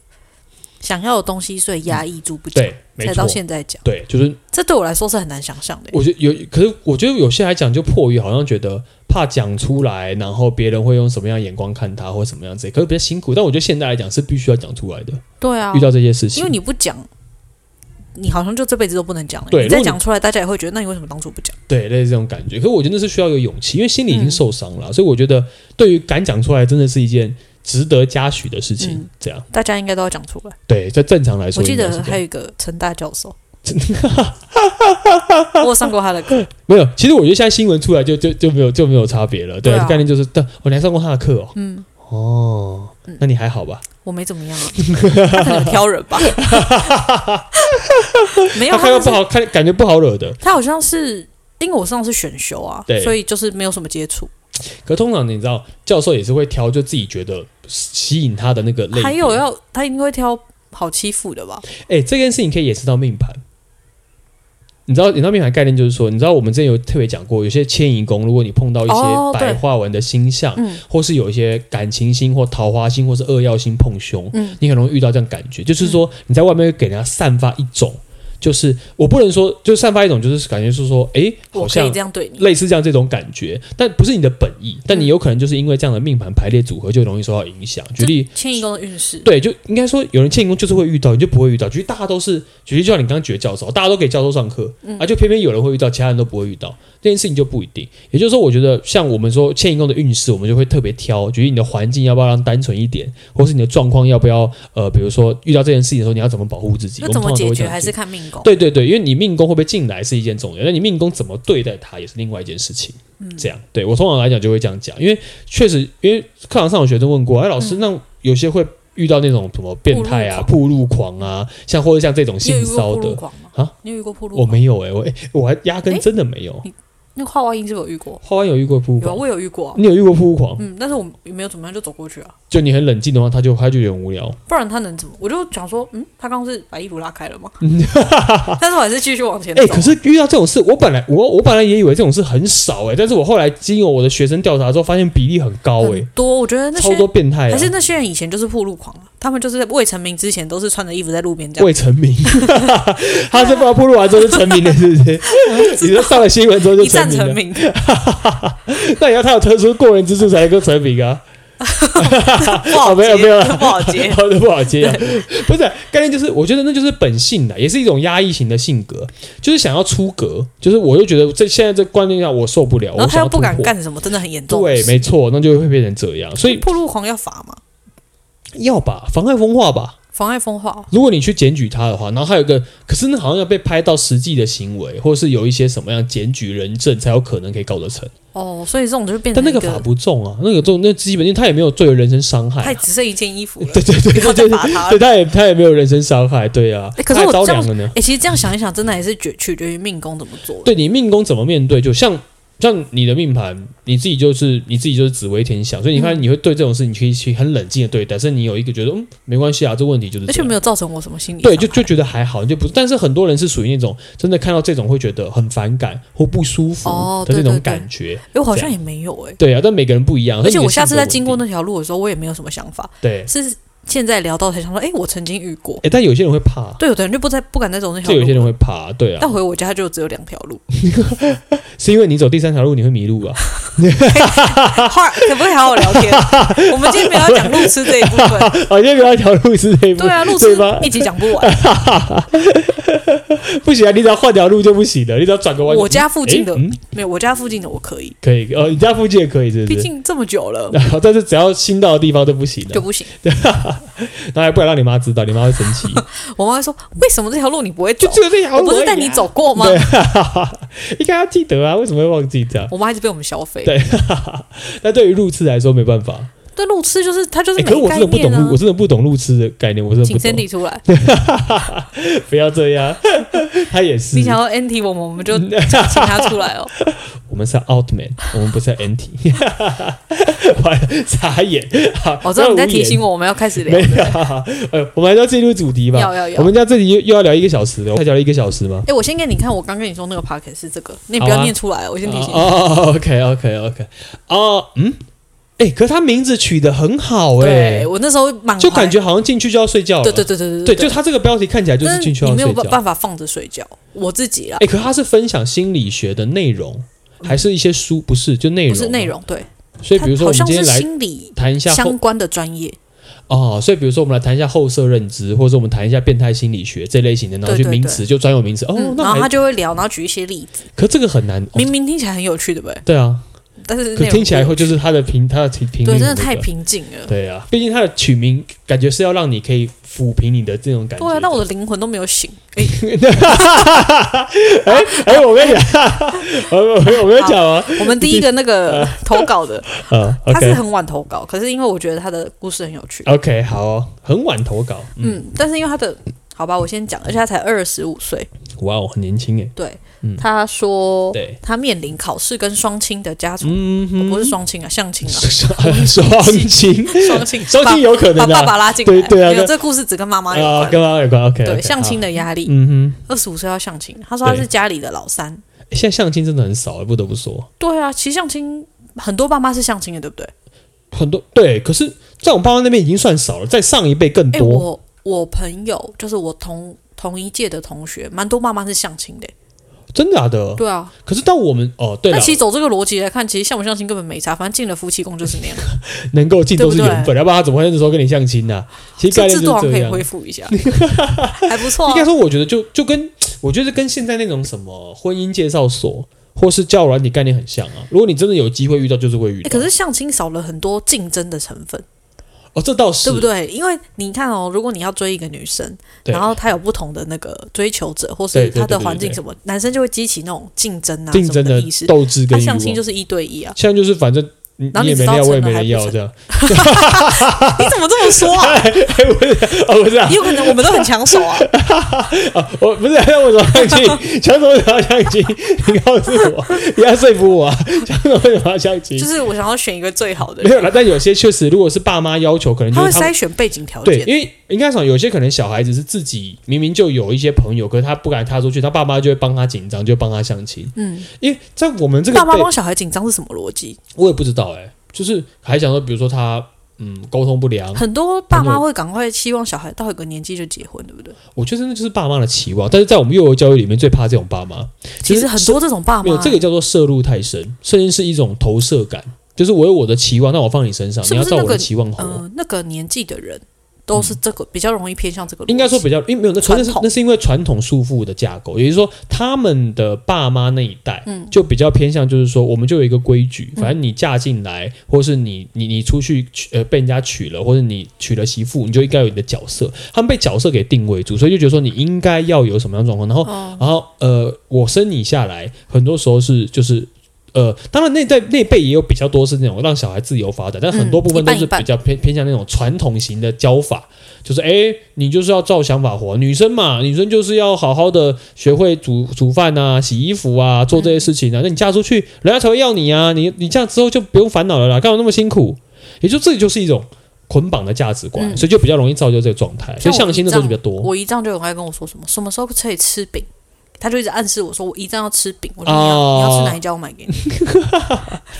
Speaker 2: 想要的东西，所以压抑住不讲，
Speaker 1: 对，
Speaker 2: 才到现在讲。
Speaker 1: 对，就是
Speaker 2: 这对我来说是很难想象的。
Speaker 1: 我觉得有，可是我觉得有些来讲就迫于好像觉得怕讲出来，然后别人会用什么样的眼光看他，或什么样子，可是比较辛苦。但我觉得现在来讲是必须要讲出来的。
Speaker 2: 对啊，
Speaker 1: 遇到这些事情，
Speaker 2: 因为你不讲，你好像就这辈子都不能讲了。
Speaker 1: 对，
Speaker 2: 你再讲出来，大家也会觉得，那你为什么当初不讲？
Speaker 1: 对，类似这种感觉。可是我觉得那是需要有勇气，因为心里已经受伤了，嗯、所以我觉得对于敢讲出来，真的是一件。值得嘉许的事情，嗯、这样
Speaker 2: 大家应该都要讲出来。
Speaker 1: 对，在正常来说，
Speaker 2: 我记得还有一个陈大教授，我上过他的课。
Speaker 1: 没有，其实我觉得现在新闻出来就就就没有就没有差别了。对，对啊、概念就是，但我还上过他的课哦。
Speaker 2: 嗯，
Speaker 1: 哦，那你还好吧？
Speaker 2: 我没怎么样啊，他可能挑人吧。没有，
Speaker 1: 他看到不好看，感觉不好惹的。
Speaker 2: 他好像是因为我上的是选修啊，对，所以就是没有什么接触。
Speaker 1: 可通常你知道，教授也是会挑就自己觉得吸引他的那个类。
Speaker 2: 还有要他应该会挑好欺负的吧？
Speaker 1: 哎、欸，这件事情可以演示到命盘。你知道，你知道命盘概念就是说，你知道我们之前有特别讲过，有些迁移宫，如果你碰到一些白话文的星象，哦、或是有一些感情星或桃花星或是二曜星碰凶，嗯、你很容易遇到这样感觉，就是说你在外面会给人家散发一种。就是我不能说，就散发一种就是感觉是说，哎，好像这样对你，类似这样这种感觉，但不是你的本意，但你有可能就是因为这样的命盘排列组合，就容易受到影响。举例，
Speaker 2: 迁移宫的运势，
Speaker 1: 对，就应该说有人迁移宫就是会遇到，你就不会遇到。举例，大家都是，举例就像你刚刚举的教授，大家都给教授上课，啊，就偏偏有人会遇到，其他人都不会遇到，这件事情就不一定。也就是说，我觉得像我们说迁移宫的运势，我们就会特别挑，举例你的环境要不要让单纯一点，或是你的状况要不要，呃，比如说遇到这件事情的时候，你要怎么保护自己？
Speaker 2: 那怎么解决还是看命宫？
Speaker 1: 对对对，因为。你命宫会不会进来是一件重要，那你命宫怎么对待他也是另外一件事情。嗯，这样对我通常来讲就会这样讲，因为确实，因为课堂上有学生问过，哎，老师，嗯、那有些会遇到那种什么变态啊、铺路狂啊，像或者像这种性骚的啊？
Speaker 2: 你有遇过铺
Speaker 1: 路？我没有哎、欸，我哎，我还压根真的没有。
Speaker 2: 那个画外音是不是有遇过？
Speaker 1: 画外音有遇过扑狂，
Speaker 2: 我有遇过。
Speaker 1: 你有遇过扑狂？
Speaker 2: 嗯，但是我没有怎么样就走过去啊。
Speaker 1: 就你很冷静的话，他就他就有点无聊。
Speaker 2: 不然他能怎么？我就想说，嗯，他刚刚是把衣服拉开了吗？但是我还是继续往前走。哎，
Speaker 1: 可是遇到这种事，我本来我我本来也以为这种事很少哎，但是我后来经过我的学生调查之后，发现比例很高哎，
Speaker 2: 多。我觉得那些
Speaker 1: 超多变态，
Speaker 2: 还是那些人以前就是暴露狂，他们就是在未成名之前都是穿着衣服在路边这样。
Speaker 1: 未成名，他是把暴露完之后就成名了，是不是？你说上了新闻之后就成名了。那也要他有特殊过人之处才能够成名啊！
Speaker 2: 不好，
Speaker 1: 没有没有，
Speaker 2: 不好接，
Speaker 1: 好的不好接啊！不是概念，就是我觉得那就是本性的，也是一种压抑型的性格，就是想要出格，就是我又觉得这现在这观念下我受不了，
Speaker 2: 然后他又不敢干什么，真的很严重。
Speaker 1: 对，没错，那就会变成这样。所以，
Speaker 2: 破路狂要罚吗？
Speaker 1: 要吧，妨碍风化吧。
Speaker 2: 妨碍风化。
Speaker 1: 如果你去检举他的话，然后还有一个，可是那好像要被拍到实际的行为，或是有一些什么样检举人证，才有可能可以告得成。
Speaker 2: 哦，所以这种就变成。
Speaker 1: 但那个法不重啊，那个重，那基本上他也没有罪有人身伤害、啊。
Speaker 2: 他只剩一件衣服了。
Speaker 1: 对对对对对，对他也他也没有人身伤害，对啊。
Speaker 2: 可是我这样呢？哎，其实这样想一想，真的还是决取决于命宫怎么做。
Speaker 1: 对你命宫怎么面对，就像。像你的命盘，你自己就是你自己就是紫微天相，所以你看你会对这种事情可以去很冷静的对待，但是你有一个觉得嗯没关系啊，这问题就是，
Speaker 2: 而且没有造成我什么心理
Speaker 1: 对，就就觉得还好，就不。但是很多人是属于那种真的看到这种会觉得很反感或不舒服的那种感
Speaker 2: 觉。我好像也没有哎、欸。
Speaker 1: 对啊，但每个人不一样。
Speaker 2: 而且我下次在经过那条路的时候，我也没有什么想法。
Speaker 1: 对，
Speaker 2: 是。现在聊到才想说，哎，我曾经遇过。
Speaker 1: 哎，但有些人会怕。
Speaker 2: 对，有的人就不再不敢再走那条路。
Speaker 1: 就有些人会怕，对啊。
Speaker 2: 但回我家就只有两条路。
Speaker 1: 是因为你走第三条路你会迷路啊？
Speaker 2: 可不可以好好聊天？我们今天没有要讲路痴这一部分。
Speaker 1: 哦，今天没有要讲路痴这一部分。
Speaker 2: 对啊，路痴一集讲不完。
Speaker 1: 不行啊，你只要换条路就不行了，你只要转个弯。
Speaker 2: 我家附近的没有，我家附近的我可以。
Speaker 1: 可以哦，你家附近也可以，是不是？
Speaker 2: 毕竟这么久了。
Speaker 1: 但是只要新到的地方都不行了。
Speaker 2: 就不行。
Speaker 1: 那还不敢让你妈知道，你妈会生气。
Speaker 2: 我妈会说：“为什么这条路你不会走？
Speaker 1: 就这条路，
Speaker 2: 我不是带你走过吗？”
Speaker 1: 对，应该要记得啊，为什么会忘记这样？
Speaker 2: 我妈一直被我们消费。
Speaker 1: 对，但对于路痴来说没办法。
Speaker 2: 对，路痴就是他就是、啊欸。
Speaker 1: 可是我真的不懂，我真的不懂路痴的概念，我真的不懂。
Speaker 2: 请 Cindy 出来，
Speaker 1: 不要这样，他也是。
Speaker 2: 你想要 NT 我们，我们就 请他出来哦。
Speaker 1: 我们是 Outman，我们不是 NT。傻眼。
Speaker 2: 我知道你在提醒我，我们要开始聊。没有，
Speaker 1: 呃，我们还是要进入主题吧。
Speaker 2: 要要要。
Speaker 1: 我们家这里又又要聊一个小时了，才聊了一个小时吗？
Speaker 2: 哎，我先给你看，我刚跟你说那个 Podcast 是这个，你不要念出来，我先提醒你。
Speaker 1: 哦，OK OK OK。哦，嗯。哎、欸，可是他名字取得很好哎、欸，
Speaker 2: 我那时候
Speaker 1: 就感觉好像进去就要睡觉了。
Speaker 2: 对对对对
Speaker 1: 对就他这个标题看起来就是进去要睡觉。
Speaker 2: 你没有办法放着睡觉，我自己啊。
Speaker 1: 哎、欸，可是他是分享心理学的内容，还是一些书？不是，就内容、
Speaker 2: 是内容，对。
Speaker 1: 所以比如说，我们今天来
Speaker 2: 心理谈一下相关的专业。
Speaker 1: 哦，所以比如说，我们来谈一下后设认知，或者说我们谈一下变态心理学这类型的，然后去名词就专有名词。哦，那
Speaker 2: 然后他就会聊，然后举一些例子。
Speaker 1: 可这个很难，
Speaker 2: 明明听起来很有趣，对不对？
Speaker 1: 对啊。
Speaker 2: 但是
Speaker 1: 可听起来会就是他的平，他的平平
Speaker 2: 对，真的太平静了。
Speaker 1: 对啊，毕竟他的取名感觉是要让你可以抚平你的这种感觉。
Speaker 2: 对啊，但我的灵魂都没有醒。哎
Speaker 1: 哎哎，我跟你讲，我我我跟你讲啊，
Speaker 2: 我们第一个那个 投稿的，他是很晚投稿，可是因为我觉得他的故事很有趣。
Speaker 1: OK，好哦，很晚投稿，
Speaker 2: 嗯，但是因为他的，好吧，我先讲，而且他才二十五岁，
Speaker 1: 哇哦，很年轻哎，
Speaker 2: 对。他说：“他面临考试跟双亲的家族，不是双亲啊，相亲啊，双亲，双亲，
Speaker 1: 双亲有可能
Speaker 2: 把爸爸拉进来。
Speaker 1: 对对啊，
Speaker 2: 没有这故事只跟妈妈有关，
Speaker 1: 跟妈妈有关。OK，
Speaker 2: 对相亲的压力。嗯哼，二十五岁要相亲，他说他是家里的老三。
Speaker 1: 现在相亲真的很少，不得不说。
Speaker 2: 对啊，其实相亲很多爸妈是相亲的，对不对？
Speaker 1: 很多对，可是在我爸妈那边已经算少了，在上一辈更多。
Speaker 2: 我我朋友就是我同同一届的同学，蛮多妈妈是相亲的。”
Speaker 1: 真的假的？
Speaker 2: 对啊，
Speaker 1: 可是到我们哦，对，
Speaker 2: 那其实走这个逻辑来看，其实相不相亲根本没差，反正进了夫妻宫就是那样，
Speaker 1: 能够进都是缘分，要不然他怎么会那时候跟你相亲呢？其实 概念就是这样，
Speaker 2: 可以恢复一下，还不错。
Speaker 1: 应该说，我觉得就就跟我觉得跟现在那种什么婚姻介绍所或是交友软体概念很像啊。如果你真的有机会遇到，就是会遇到。
Speaker 2: 可是相亲少了很多竞争的成分。
Speaker 1: 哦，这倒是
Speaker 2: 对不对？因为你看哦，如果你要追一个女生，然后她有不同的那个追求者，或是她的环境什么，男生就会激起那种竞争啊、
Speaker 1: 竞争的意识、斗志。他
Speaker 2: 相亲就是一对一啊，
Speaker 1: 现在就是反正。你也没料，我也没人要，这样。
Speaker 2: 你怎么这么说啊？
Speaker 1: 不是，哦，不是啊，
Speaker 2: 有可能我们都很抢手啊。
Speaker 1: 我不是，那为什么相亲？抢手为什么要相亲？你告诉我，你要说服我啊！抢手为什么要相亲？
Speaker 2: 就是我想要选一个最好的。
Speaker 1: 没有了，但有些确实，如果是爸妈要求，可能就
Speaker 2: 他会筛选背景条件。
Speaker 1: 对，因为应该说，有些可能小孩子是自己明明就有一些朋友，可是他不敢踏出去，他爸妈就会帮他紧张，就帮他相亲。嗯，因为在我们这个
Speaker 2: 爸妈帮小孩紧张是什么逻辑？
Speaker 1: 我也不知道哎。就是还想说，比如说他嗯沟通不良，
Speaker 2: 很多爸妈会赶快期望小孩到一个年纪就结婚，对不对？
Speaker 1: 我觉得那就是爸妈的期望，但是在我们幼儿教育里面最怕这种爸妈。
Speaker 2: 其实很多这种爸妈，
Speaker 1: 这个叫做摄入太深，甚至是一种投射感，就是我有我的期望，那我放你身上，你要照我的期望活。
Speaker 2: 呃，那个年纪的人。都是这个比较容易偏向这个，
Speaker 1: 应该说比较，因为没有那那是那是因为传统束缚的架构，也就是说他们的爸妈那一代，嗯，就比较偏向就是说，我们就有一个规矩，反正你嫁进来，或是你你你出去娶呃被人家娶了，或者你娶了媳妇，你就应该有你的角色，他们被角色给定位住，所以就觉得说你应该要有什么样状况，然后然后呃，我生你下来，很多时候是就是。呃，当然那在那辈也有比较多是那种让小孩自由发展，但很多部分都是比较偏偏向那种传统型的教法，就是哎，你就是要照想法活，女生嘛，女生就是要好好的学会煮煮饭啊、洗衣服啊、做这些事情啊，那你嫁出去，人家才会要你啊，你你这样之后就不用烦恼了啦，干嘛那么辛苦？也就这里就是一种捆绑的价值观，所以就比较容易造就这个状态，所以相亲的时候就比较多。
Speaker 2: 我姨丈就很爱跟我说什么，什么时候可以吃饼。他就一直暗示我说：“我一定要吃饼。”我说：“你要、哦、你要吃哪一家？我买给你。”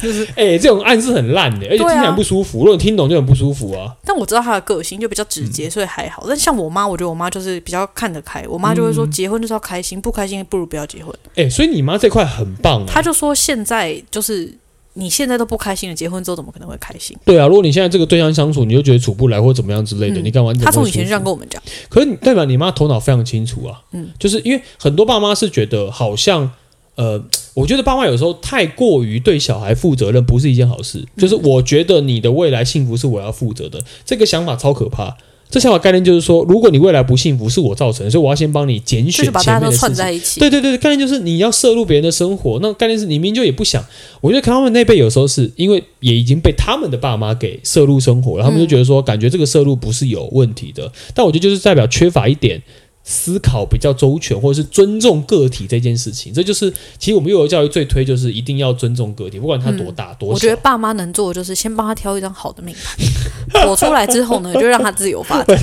Speaker 2: 就是哎、欸，这种暗示很烂的，而且听起来不舒服。啊、如果你听懂就很不舒服啊。但我知道他的个性就比较直接，所以还好。嗯、但像我妈，我觉得我妈就是比较看得开。我妈就会说：“结婚就是要开心，不开心不如不要结婚。”
Speaker 1: 哎，所以你妈这块很棒。
Speaker 2: 她就说：“现在就是。”你现在都不开心了，结婚之后怎么可能会开心？
Speaker 1: 对啊，如果你现在这个对象相处，你就觉得处不来或怎么样之类的，嗯、你干嘛？
Speaker 2: 他从以前就这样跟我们讲。
Speaker 1: 可是代表你妈头脑非常清楚啊。嗯，就是因为很多爸妈是觉得好像，呃，我觉得爸妈有时候太过于对小孩负责任，不是一件好事。就是我觉得你的未来幸福是我要负责的，这个想法超可怕。这想法概念就是说，如果你未来不幸福是我造成的，所以我要先帮你拣选前面的事情。就是
Speaker 2: 把大家都串在一起。
Speaker 1: 对对对，概念就是你要摄入别人的生活，那概念是你明明就也不想。我觉得他们那辈有时候是因为也已经被他们的爸妈给摄入生活了，他们就觉得说，感觉这个摄入不是有问题的。但我觉得就是代表缺乏一点。思考比较周全，或者是尊重个体这件事情，这就是其实我们幼儿教育最推就是一定要尊重个体，不管他多大、嗯、多小。
Speaker 2: 我觉得爸妈能做的就是先帮他挑一张好的命盘，走出来之后呢，就让他自由发展，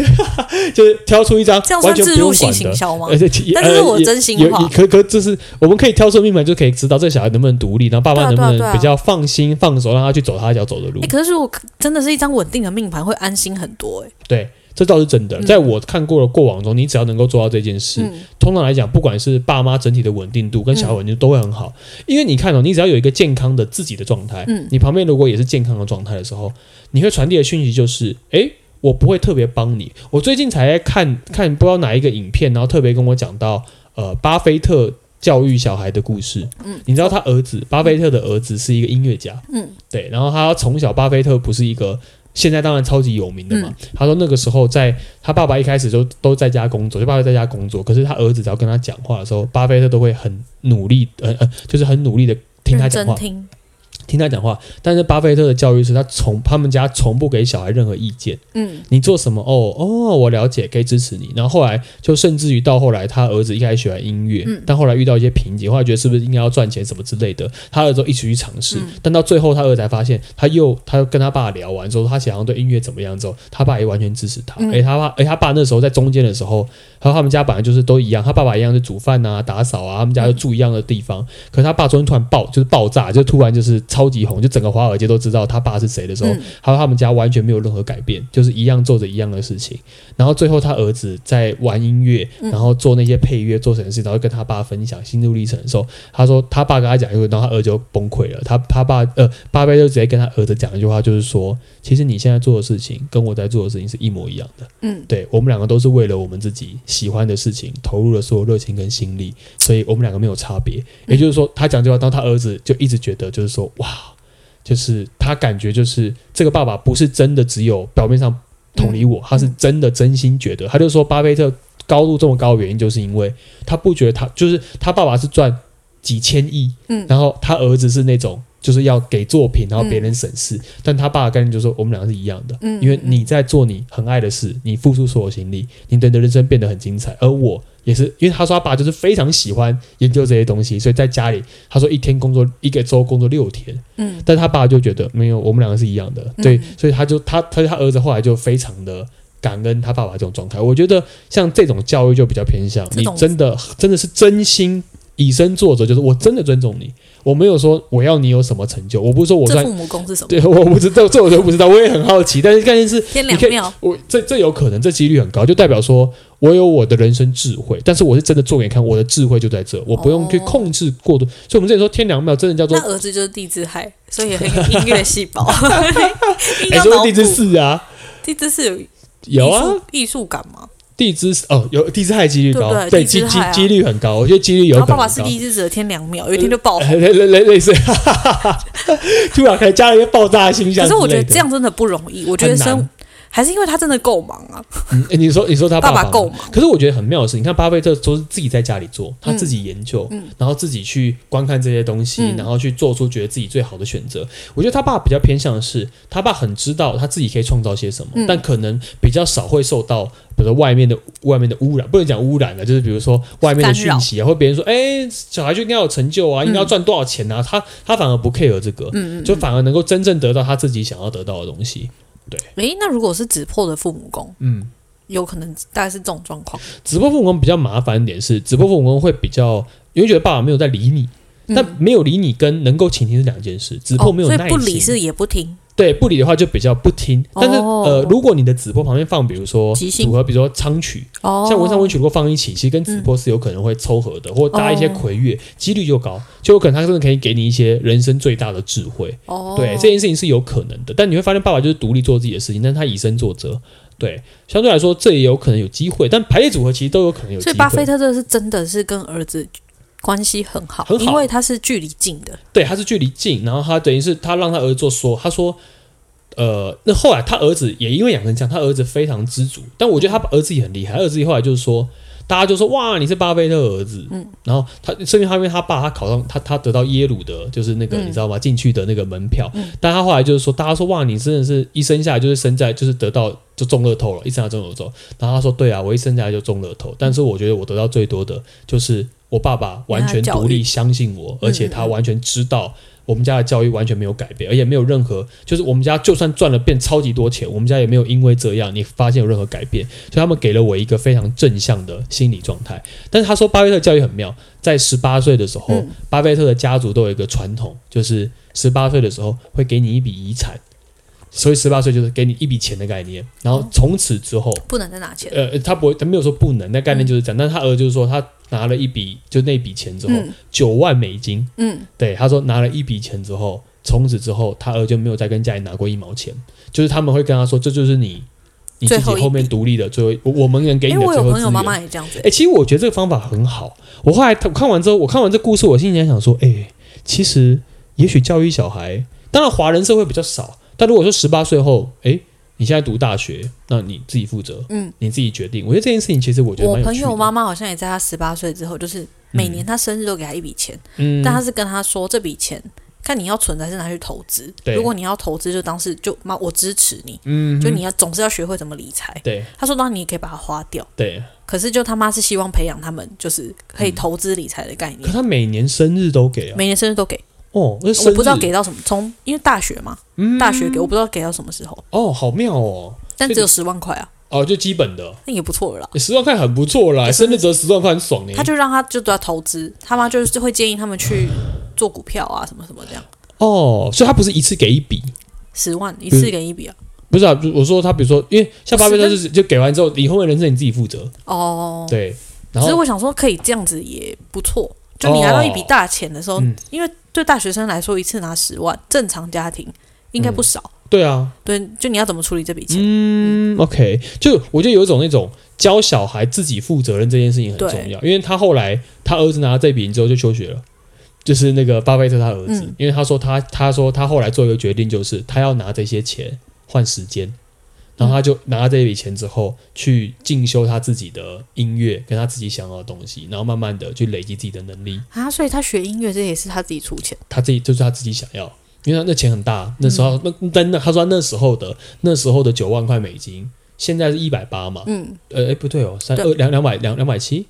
Speaker 1: 就是挑出一张
Speaker 2: 这样算自入性行销吗？而且，但是我真心话，
Speaker 1: 可可就是我们可以挑出命盘，就可以知道这小孩能不能独立，然后爸妈能不能比较放心放手，让他去走他要走的路。
Speaker 2: 欸、可是如果真的是一张稳定的命盘，会安心很多哎、欸。
Speaker 1: 对。这倒是真的，在我看过的过往中，你只要能够做到这件事，嗯、通常来讲，不管是爸妈整体的稳定度跟小孩稳定度都会很好。嗯、因为你看哦，你只要有一个健康的自己的状态，嗯、你旁边如果也是健康的状态的时候，你会传递的讯息就是：诶，我不会特别帮你。我最近才在看看不知道哪一个影片，然后特别跟我讲到，呃，巴菲特教育小孩的故事。嗯，你知道他儿子巴菲特的儿子是一个音乐家，嗯，对，然后他从小巴菲特不是一个。现在当然超级有名的嘛。嗯、他说那个时候在他爸爸一开始就都在家工作，就爸爸在家工作。可是他儿子只要跟他讲话的时候，巴菲特都会很努力，呃呃，就是很努力的听他讲话。听他讲话，但是巴菲特的教育是他从他们家从不给小孩任何意见。嗯，你做什么？哦哦，我了解，可以支持你。然后后来就甚至于到后来，他儿子一开始喜欢音乐，嗯、但后来遇到一些瓶颈，后来觉得是不是应该要赚钱什么之类的，他儿子一起去尝试。嗯、但到最后，他儿子才发现，他又他又跟他爸聊完之后，他想要对音乐怎么样之后，他爸也完全支持他。哎、嗯，他爸哎，他爸那时候在中间的时候，和他们家本来就是都一样，他爸爸一样是煮饭啊、打扫啊，他们家就住一样的地方。嗯、可是他爸中间突然爆，就是爆炸，就突然就是超级红，就整个。华尔街都知道他爸是谁的时候，嗯、还有他们家完全没有任何改变，就是一样做着一样的事情。然后最后他儿子在玩音乐，然后做那些配乐、做什么事，然后跟他爸分享心路历程的时候，他说他爸跟他讲一句，然后他儿子就崩溃了。他他爸呃，巴菲特就直接跟他儿子讲一句话，就是说，其实你现在做的事情跟我在做的事情是一模一样的。嗯，对，我们两个都是为了我们自己喜欢的事情投入了所有热情跟心力，所以我们两个没有差别。也就是说，他讲这句话，当他儿子就一直觉得就是说，哇。就是他感觉，就是这个爸爸不是真的只有表面上同理我，他是真的真心觉得。他就说，巴菲特高度这么高的原因，就是因为他不觉得他就是他爸爸是赚几千亿，嗯，然后他儿子是那种。就是要给作品，然后别人审视。嗯、但他爸的概念就是说，我们两个是一样的。嗯，因为你在做你很爱的事，你付出所有心力，你的人生变得很精彩。而我也是，因为他说他爸就是非常喜欢研究这些东西，所以在家里他说一天工作一个周工作六天。嗯，但他爸就觉得没有，我们两个是一样的。对，所以他就他他他儿子后来就非常的感恩他爸爸这种状态。我觉得像这种教育就比较偏向你真的真的是真心以身作则，就是我真的尊重你。我没有说我要你有什么成就，我不是说我在
Speaker 2: 父母宫是什么？
Speaker 1: 对，我不知道，这我都不知道，我也很好奇。但是关键是
Speaker 2: 天良庙，
Speaker 1: 我这这有可能，这几率很高，就代表说我有我的人生智慧，但是我是真的做给你看，我的智慧就在这，我不用去控制过多。哦、所以，我们这里说天良庙真的叫做
Speaker 2: 那儿子就是地支亥，所以很有音乐细胞。
Speaker 1: 你说地支四啊？
Speaker 2: 地支四有
Speaker 1: 有啊，
Speaker 2: 艺术感吗？
Speaker 1: 地支哦，有地支害几率高，对，几几几率很高，我觉得几率有。
Speaker 2: 他爸爸是地支子的天两秒，有一天就爆红，
Speaker 1: 类类类似，突然可以加了一个爆炸的形象。
Speaker 2: 可是我觉得这样真的不容易，我觉得生。还是因为他真的够忙啊！
Speaker 1: 嗯，你说你说他爸
Speaker 2: 爸够忙，
Speaker 1: 可是我觉得很妙的是，你看巴菲特都是自己在家里做，他自己研究，然后自己去观看这些东西，然后去做出觉得自己最好的选择。我觉得他爸比较偏向的是，他爸很知道他自己可以创造些什么，但可能比较少会受到，比如说外面的外面的污染，不能讲污染了，就是比如说外面的讯息啊，或别人说，哎，小孩就应该有成就啊，应该要赚多少钱啊，他他反而不 care 这个，就反而能够真正得到他自己想要得到的东西。对，诶，那
Speaker 2: 如果是子破的父母宫，嗯，有可能大概是这种状况。
Speaker 1: 子破父母宫比较麻烦一点是，子破父母宫会比较，因为觉得爸爸没有在理你，嗯、但没有理你跟能够倾听是两件事。子破没有
Speaker 2: 所以不理是也不听。
Speaker 1: 对，不理的话就比较不听，但是、哦、呃，如果你的子波旁边放，比如说组合，比如说昌曲，哦、像文昌文曲如果放一起，其实跟子波是有可能会凑合的，嗯、或搭一些魁月，几率就高，就有可能他真的可以给你一些人生最大的智慧。哦，对，这件事情是有可能的，但你会发现爸爸就是独立做自己的事情，但是他以身作则，对，相对来说这也有可能有机会，但排列组合其实都有可能有机会。
Speaker 2: 所以巴菲特这是真的是跟儿子。关系很好，很好，因为他是距离近的。
Speaker 1: 对，他是距离近，然后他等于是他让他儿子做说，他说，呃，那后来他儿子也因为养成这样，他儿子非常知足。但我觉得他儿子也很厉害，他儿子后来就是说。大家就说哇，你是巴菲特儿子，嗯，然后他甚至他因为他爸他考上他他得到耶鲁的，就是那个、嗯、你知道吗？进去的那个门票，嗯、但他后来就是说，大家说哇，你真的是一生下来就是生在就是得到就中乐透了，一生下来中乐透。然后他说对啊，我一生下来就中乐透，但是我觉得我得到最多的就是我爸爸完全独立相信我，而且他完全知道。我们家的教育完全没有改变，而且没有任何，就是我们家就算赚了变超级多钱，我们家也没有因为这样你发现有任何改变。所以他们给了我一个非常正向的心理状态。但是他说巴菲特教育很妙，在十八岁的时候，嗯、巴菲特的家族都有一个传统，就是十八岁的时候会给你一笔遗产。所以十八岁就是给你一笔钱的概念，然后从此之后
Speaker 2: 不能再拿钱。
Speaker 1: 呃，他不会，他没有说不能，那概念就是这样。嗯、但是他儿子就是说，他拿了一笔，就那笔钱之后，九、嗯、万美金。嗯，对，他说拿了一笔钱之后，从此之后，他儿子就没有再跟家里拿过一毛钱。就是他们会跟他说，这就是你你自己后面独立的最后，我们能给你的最后资源。因为我有朋友妈妈也这样子。哎、欸，其实我觉得这个方法很好。我后来看完之后，我看完这故事，我心里想说，哎、欸，其实也许教育小孩，当然华人社会比较少。但如果说十八岁后，哎，你现在读大学，那你自己负责，嗯，你自己决定。我觉得这件事情其实我觉得。我朋友
Speaker 2: 妈妈好像也在他十八岁之后，就是每年他生日都给他一笔钱，嗯，但他是跟他说这笔钱看你要存还是拿去投资。对，如果你要投资，就当是就妈我支持你，嗯，就你要总是要学会怎么理财。对，他说当然你也可以把它花掉。对，可是就他妈是希望培养他们就是可以投资理财的概念。
Speaker 1: 可他每年生日都给啊，
Speaker 2: 每年生日都给。
Speaker 1: 哦，我
Speaker 2: 不知道给到什么，从因为大学嘛，嗯、大学给我不知道给到什么时候。
Speaker 1: 哦，好妙哦，
Speaker 2: 但只有十万块啊。
Speaker 1: 哦，就基本的，
Speaker 2: 那也不错了啦。
Speaker 1: 十万块很不错啦，生日折十万块很爽哎。
Speaker 2: 他就让他就都要投资，他妈就是会建议他们去做股票啊，什么什么这样。
Speaker 1: 哦，所以他不是一次给一笔，
Speaker 2: 十万一次给一笔啊？
Speaker 1: 不是啊，我说他比如说，因为像巴菲特就是就给完之后，以后的人生你自己负责。哦，对。然后，
Speaker 2: 其实我想说，可以这样子也不错。就你拿到一笔大钱的时候，嗯、因为对大学生来说，一次拿十万，正常家庭应该不少。嗯、对
Speaker 1: 啊，
Speaker 2: 对，就你要怎么处理这笔钱？
Speaker 1: 嗯，OK，就我觉得有一种那种教小孩自己负责任这件事情很重要，因为他后来他儿子拿到这笔之后就休学了，就是那个巴菲特他儿子，嗯、因为他说他他说他后来做一个决定，就是他要拿这些钱换时间。然后他就拿到这笔钱之后，去进修他自己的音乐，跟他自己想要的东西，然后慢慢的去累积自己的能力。
Speaker 2: 啊。所以他学音乐这也是他自己出钱，
Speaker 1: 他自己就是他自己想要，因为他那钱很大，那时候、嗯、那但那他说那时候的那时候的九万块美金，现在是一百八嘛，嗯，呃，哎不对哦，三二两两百两两百七。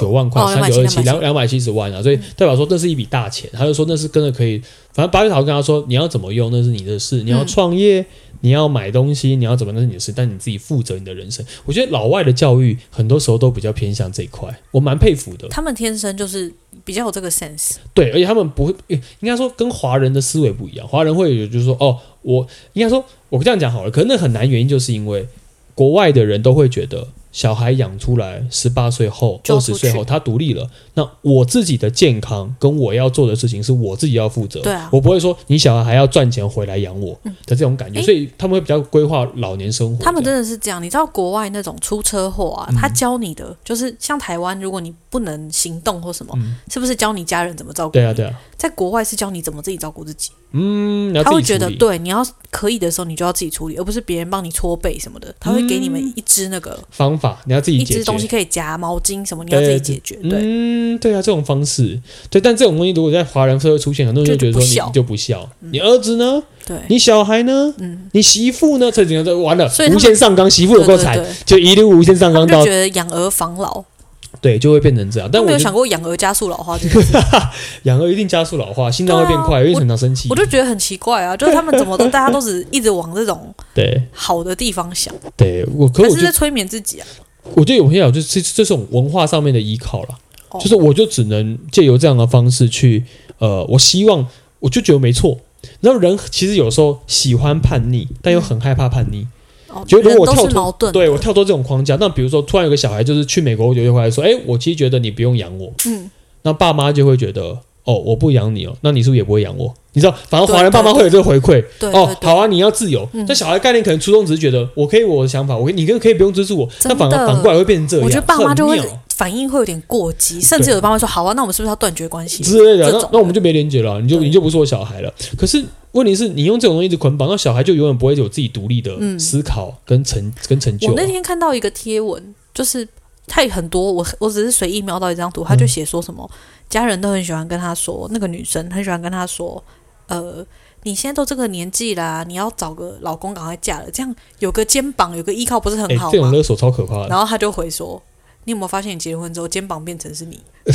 Speaker 1: 九万块，三九二七，两两百七十万啊！所以代表说这是一笔大钱。他就说那是真的可以，反正巴菲特跟他说，你要怎么用那是你的事，你要创业，你要买东西，你要怎么那是你的事，但你自己负责你的人生。我觉得老外的教育很多时候都比较偏向这一块，我蛮佩服的。
Speaker 2: 他们天生就是比较有这个 sense，
Speaker 1: 对，而且他们不会，应该说跟华人的思维不一样。华人会有就是说，哦，我应该说，我这样讲好了，可能那很难，原因就是因为国外的人都会觉得。小孩养出来，十八岁后、二十岁后，他独立了。那我自己的健康跟我要做的事情，是我自己要负责。对啊，我不会说你小孩还要赚钱回来养我的这种感觉，嗯、所以他们会比较规划老年生活。
Speaker 2: 他们真的是这样，你知道国外那种出车祸啊，他教你的、嗯、就是像台湾，如果你不能行动或什么，嗯、是不是教你家人怎么照顾？对啊，对啊，在国外是教你怎么自己照顾自己。嗯，他会觉得对，你要可以的时候，你就要自己处理，而不是别人帮你搓背什么的。他会给你们一支那个
Speaker 1: 方法，你要自己。
Speaker 2: 一支东西可以夹毛巾什么，你要自己解决。对，
Speaker 1: 嗯，对啊，这种方式，对，但这种东西如果在华人社会出现，很多人就觉得说你就不孝，你儿子呢？对，你小孩呢？嗯，你媳妇呢？这几个都完了，无限上纲，媳妇有够惨，就一路无限上纲到。
Speaker 2: 觉得养儿防老。
Speaker 1: 对，就会变成这样。但我
Speaker 2: 没有想过养儿加速老化这
Speaker 1: 养儿一定加速老化，心脏会变快，因为常常生气。
Speaker 2: 我就觉得很奇怪啊，就是他们怎么都大家都是一直往这种对好的地方想。
Speaker 1: 对我，可是在
Speaker 2: 催眠自己啊。
Speaker 1: 我觉得有些人就是这种文化上面的依靠了，就是我就只能借由这样的方式去呃，我希望我就觉得没错。然后人其实有时候喜欢叛逆，但又很害怕叛逆。觉得如果我跳脱，对我跳脱这种框架，那比如说突然有个小孩就是去美国留学回来说，哎，我其实觉得你不用养我，嗯，那爸妈就会觉得，哦，我不养你哦，那你是不是也不会养我？你知道，反正华人爸妈会有这个回馈，哦，好啊，你要自由，但小孩概念可能初衷只是觉得，我可以我的想法，我你可以可以不用支持我，那反而反过来会变成这样，
Speaker 2: 我觉得爸妈就会。反应会有点过激，甚至有的爸妈说：“好啊，那我们是不是要断绝关系？”
Speaker 1: 之类的，那那我们就没连接了，你就你就不是我小孩了。可是问题是你用这种东西一直捆绑，那小孩就永远不会有自己独立的思考跟成、嗯、跟成就、啊。
Speaker 2: 我那天看到一个贴文，就是他很多，我我只是随意瞄到一张图，他就写说什么、嗯、家人都很喜欢跟他说，那个女生很喜欢跟他说，呃。你现在都这个年纪啦，你要找个老公，赶快嫁了，这样有个肩膀，有个依靠，不是很好吗？
Speaker 1: 欸、这种勒索超可怕的。
Speaker 2: 然后他就回说：“你有没有发现，你结婚之后，肩膀变成是你？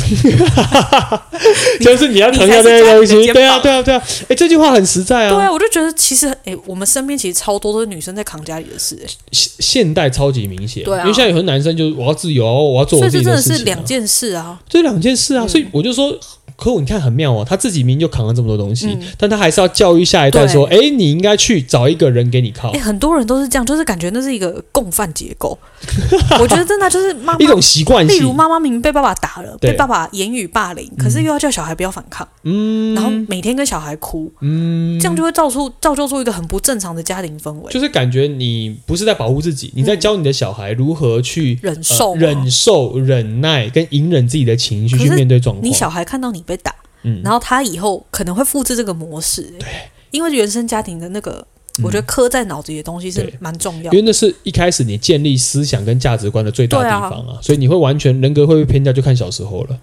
Speaker 1: 就是你要扛下这些东西。”对啊，对啊，对啊。哎、欸，这句话很实在啊。
Speaker 2: 对啊，我就觉得其实，哎、欸，我们身边其实超多都是女生在扛家里的事、欸。
Speaker 1: 现现代超级明显，
Speaker 2: 对啊，
Speaker 1: 因为现在有很多男生就是我要自由，我要做我自己的事情、啊。所以这真的是两件事啊，这两件事啊，所以我就说。可我你看很妙哦，他自己明明就扛了这么多东西，嗯、但他还是要教育下一代说：“哎，你应该去找一个人给你靠。”哎，很
Speaker 2: 多人都是这样，就是感觉那是一个共犯结构。我觉得真的就是妈妈
Speaker 1: 一种习惯性，
Speaker 2: 例如妈妈明明被爸爸打了，被爸爸言语霸凌，可是又要叫小孩不要反抗，嗯，然后每天跟小孩哭，嗯，这样就会造出造就出一个很不正常的家庭氛围。
Speaker 1: 就是感觉你不是在保护自己，你在教你的小孩如何去
Speaker 2: 忍受、
Speaker 1: 呃、忍受、忍耐跟隐忍自己的情绪去面对状况。
Speaker 2: 你小孩看到你被打。嗯，然后他以后可能会复制这个模式，对，因为原生家庭的那个，我觉得刻在脑子里的东西是蛮重要的，
Speaker 1: 因为那是一开始你建立思想跟价值观的最大地方啊，所以你会完全人格会不会偏掉，就看小时候了，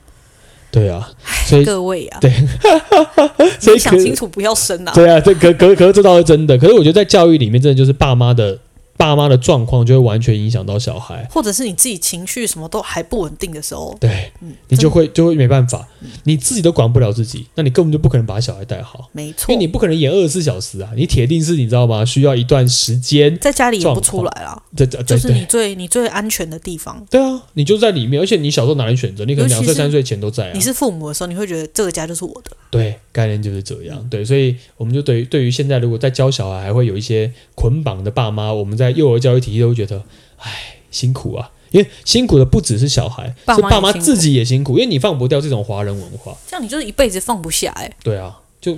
Speaker 1: 对啊，所以
Speaker 2: 各位啊，
Speaker 1: 对，
Speaker 2: 所以想清楚不要生啊，
Speaker 1: 对啊，这可可可是这倒是真的，可是我觉得在教育里面，真的就是爸妈的。爸妈的状况就会完全影响到小孩，
Speaker 2: 或者是你自己情绪什么都还不稳定的时候，
Speaker 1: 对，嗯，你就会就会没办法，你自己都管不了自己，那你根本就不可能把小孩带好，
Speaker 2: 没错，
Speaker 1: 因为你不可能演二十四小时啊，你铁定是你知道吗？需要一段时间，
Speaker 2: 在家里演不出来啊，这是你最你最安全的地方，
Speaker 1: 对啊，你就在里面，而且你小时候哪能选择？你可能两岁三岁前都在啊，
Speaker 2: 你是父母的时候，你会觉得这个家就是我的，
Speaker 1: 对，概念就是这样，对，所以我们就对于对于现在如果在教小孩还会有一些捆绑的爸妈，我们在幼儿教育体系。都会觉得，哎，辛苦啊！因为辛苦的不只是小孩，是爸妈自己也辛苦。因为你放不掉这种华人文化，
Speaker 2: 这样你就是一辈子放不下哎。
Speaker 1: 对啊，就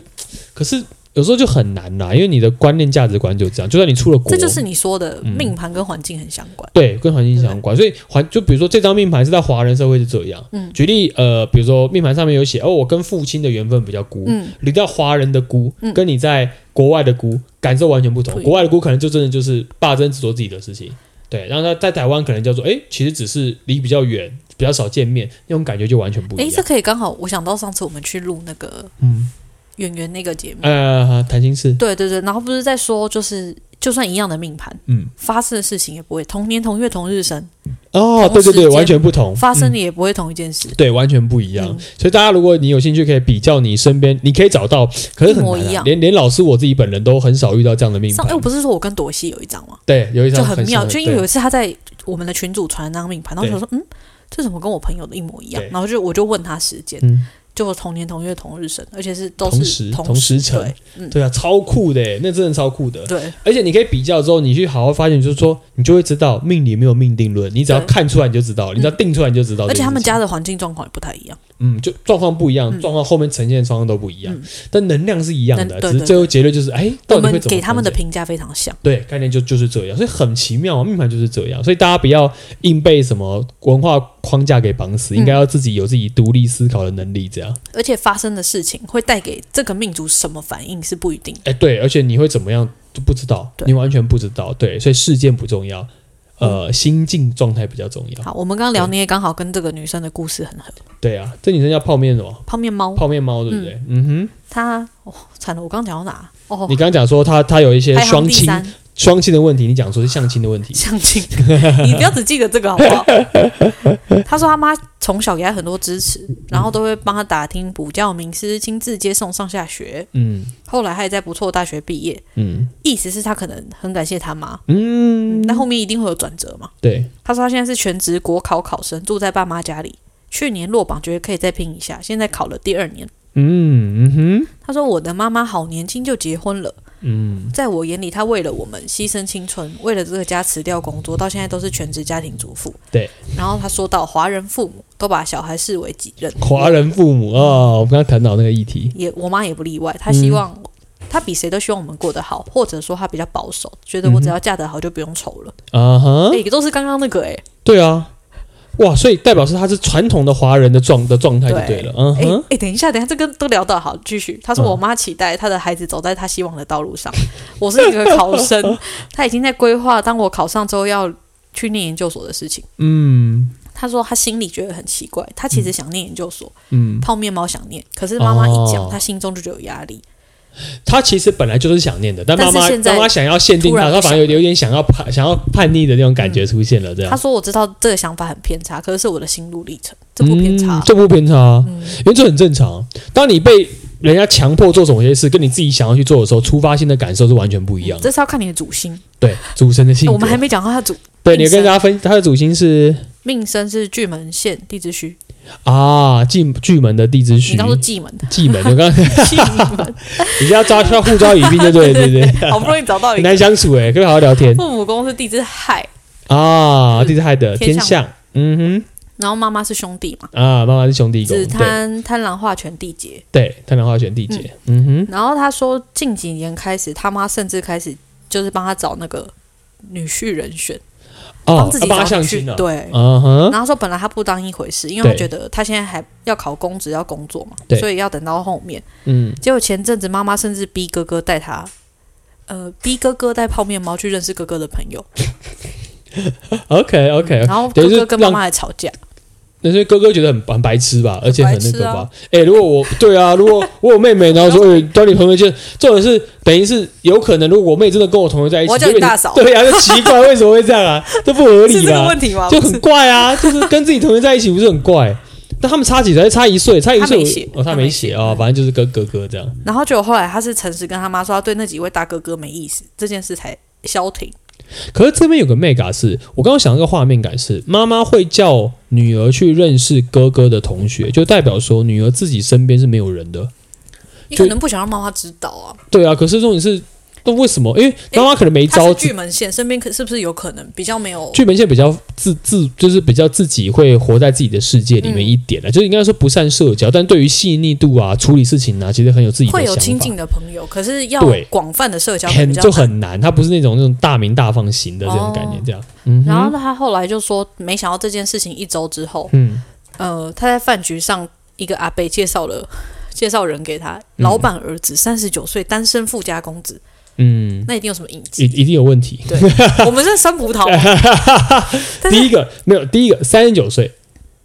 Speaker 1: 可是有时候就很难啦，因为你的观念价值观就这样。就算你出了国，
Speaker 2: 这就是你说的命盘跟环境很相关。
Speaker 1: 对，跟环境相关。所以环就比如说这张命盘是在华人社会是这样。嗯，举例呃，比如说命盘上面有写哦，我跟父亲的缘分比较孤。嗯，你在华人的孤，跟你在国外的菇感受完全不同。国外的菇可能就真的就是霸真只做自己的事情。对，然后他在台湾可能叫做哎，其实只是离比较远，比较少见面，那种感觉就完全不一样。哎，这
Speaker 2: 可以刚好，我想到上次我们去录那个
Speaker 1: 嗯，
Speaker 2: 圆圆那个节目，
Speaker 1: 呃，谈心事。
Speaker 2: 对对对，然后不是在说，就是就算一样的命盘，嗯，发生的事情也不会同年同月同日生。
Speaker 1: 哦，对对对，完全不同，
Speaker 2: 发生的也不会同一件事，
Speaker 1: 对，完全不一样。所以大家如果你有兴趣，可以比较你身边，你可以找到，可是很难，连连老师我自己本人都很少遇到这样的命盘。
Speaker 2: 哎，我不是说我跟朵西有一张吗？
Speaker 1: 对，有一张
Speaker 2: 就很妙，就因为有一次他在我们的群组传那张命盘，然后我说，嗯，这怎么跟我朋友的一模一样？然后就我就问他时间。就同年同月同日生，而且是都是
Speaker 1: 同时同时辰，对，嗯、对啊，超酷的，那真的超酷的。
Speaker 2: 对，
Speaker 1: 而且你可以比较之后，你去好好发现，就是说，你就会知道命里没有命定论，你只要看出来你就知道，你只要定出来你就知道。而
Speaker 2: 且他们家的环境状况也不太一样。
Speaker 1: 嗯，就状况不一样，状况后面呈现的状况都不一样，但能量是一样的，只是最后结论就是，哎，到底会怎么？
Speaker 2: 给他们的评价非常像，
Speaker 1: 对，概念就就是这样，所以很奇妙啊，命盘就是这样，所以大家不要硬背什么文化框架给绑死，应该要自己有自己独立思考的能力，这样。
Speaker 2: 而且发生的事情会带给这个命主什么反应是不一定，
Speaker 1: 哎，对，而且你会怎么样都不知道，你完全不知道，对，所以事件不重要。呃，心境状态比较重要。
Speaker 2: 好，我们刚刚聊，你也刚好跟这个女生的故事很合。
Speaker 1: 对啊，这女生叫泡面什么？
Speaker 2: 泡面猫。
Speaker 1: 泡面猫，对不对？嗯哼。
Speaker 2: 她哦，惨了，我刚刚讲到哪？哦，
Speaker 1: 你刚刚讲说她她有一些双亲。双亲的问题，你讲说是相亲的问题。
Speaker 2: 相亲，你不要只记得这个好不好？他说他妈从小给他很多支持，然后都会帮他打听补教名师，亲自接送上下学。嗯，后来他也在不错的大学毕业。嗯，意思是他可能很感谢他妈。嗯，那后面一定会有转折嘛？
Speaker 1: 对。
Speaker 2: 他说他现在是全职国考考生，住在爸妈家里。去年落榜，觉得可以再拼一下，现在考了第二年。嗯嗯哼。他说我的妈妈好年轻就结婚了。嗯，在我眼里，她为了我们牺牲青春，为了这个家辞掉工作，到现在都是全职家庭主妇。
Speaker 1: 对。
Speaker 2: 然后他说到，华人父母都把小孩视为己任。
Speaker 1: 华人父母啊、哦，我们刚刚谈到那个议题，
Speaker 2: 也我妈也不例外。她希望，她、嗯、比谁都希望我们过得好，或者说她比较保守，觉得我只要嫁得好就不用愁了。啊哈、嗯哼，也、欸、都是刚刚那个哎、欸。
Speaker 1: 对啊。哇，所以代表是他是传统的华人的状的状态就对了。嗯哼，
Speaker 2: 哎，等一下，等一下，这个都聊到好，继续。他说：“我妈期待她的孩子走在她希望的道路上。嗯、我是一个考生，他已经在规划当我考上之后要去念研究所的事情。”嗯，他说他心里觉得很奇怪，他其实想念研究所，嗯，泡面猫想念，可是妈妈一讲，哦、他心中就觉得有压力。
Speaker 1: 他其实本来就是想念的，但妈妈妈妈想要限定他，他反而有有点想要叛想要叛逆的那种感觉出现了。这样、嗯、
Speaker 2: 他说：“我知道这个想法很偏差，可是是我的心路历程，这不偏差，
Speaker 1: 嗯、这不偏差，嗯、因为这很正常。当你被人家强迫做某些事，跟你自己想要去做的时候，出发性的感受是完全不一样、的。
Speaker 2: 这是要看你的主心，
Speaker 1: 对主神的性格。
Speaker 2: 我们还没讲到他主，
Speaker 1: 对，你跟大家分他的主心是
Speaker 2: 命生是巨门县地支戌。
Speaker 1: 啊，巨巨门的地支戌，
Speaker 2: 你刚说巨门的，
Speaker 1: 巨门，我刚刚，你要抓，要互抓语病，对对对对，
Speaker 2: 好不容易找到一个，
Speaker 1: 很难相处哎，可以好好聊天。
Speaker 2: 父母宫是地支亥
Speaker 1: 啊，地支亥的天象，嗯哼，
Speaker 2: 然后妈妈是兄弟嘛，
Speaker 1: 啊，妈妈是兄弟宫，
Speaker 2: 紫贪贪狼化权地劫，
Speaker 1: 对，贪狼化权地劫，嗯哼，
Speaker 2: 然后他说近几年开始，他妈甚至开始就是帮他找那个女婿人选。帮自己找去，对，然后说本来他不当一回事，因为他觉得他现在还要考公职要工作嘛，所以要等到后面。嗯，结果前阵子妈妈甚至逼哥哥带他，呃，逼哥哥带泡面猫去认识哥哥的朋友。
Speaker 1: OK OK，
Speaker 2: 然后哥哥跟妈妈还吵架。
Speaker 1: 那些哥哥觉得很很白痴吧，而且很那个吧。哎、啊欸，如果我对啊，如果我有妹妹，然后说哎，当你同学见，这种是等于是有可能，如果我妹真的跟我同学在一起，
Speaker 2: 我叫你大嫂。
Speaker 1: 对呀、啊，就奇怪为什么会这样啊？这不合理吧？
Speaker 2: 问题吗？
Speaker 1: 就很怪啊，就是跟自己同学在一起不是很怪？但他们差几岁？差一岁，差一岁。哦，他没写啊、哦，反正就是跟哥哥这样。
Speaker 2: 然后结果后来他是诚实跟他妈说，他对那几位大哥哥没意思，这件事才消停。
Speaker 1: 可是这边有个 mega 是，我刚刚想到一个画面感是，妈妈会叫女儿去认识哥哥的同学，就代表说女儿自己身边是没有人的。
Speaker 2: 你可能不想让妈妈知道啊。
Speaker 1: 对啊，可是重点是。那为什么？因为妈妈可能没招。
Speaker 2: 巨门线身边可是不是有可能比较没有？
Speaker 1: 巨门线比较自自就是比较自己会活在自己的世界里面一点了，嗯、就是应该说不善社交，但对于细腻度啊、处理事情啊，其实很有自己的想法。会有亲
Speaker 2: 近的朋友，可是要广泛的社交
Speaker 1: 很就很难。他不是那种那种大名大放型的这种感觉，这样。哦嗯、
Speaker 2: 然后他后来就说，没想到这件事情一周之后，嗯，呃，他在饭局上，一个阿伯介绍了介绍人给他，老板儿子三十九岁，单身富家公子。嗯，那一定有什么隐疾？
Speaker 1: 一一定有问题。
Speaker 2: 对，我们是酸葡萄。
Speaker 1: 第一个没有，第一个三十九岁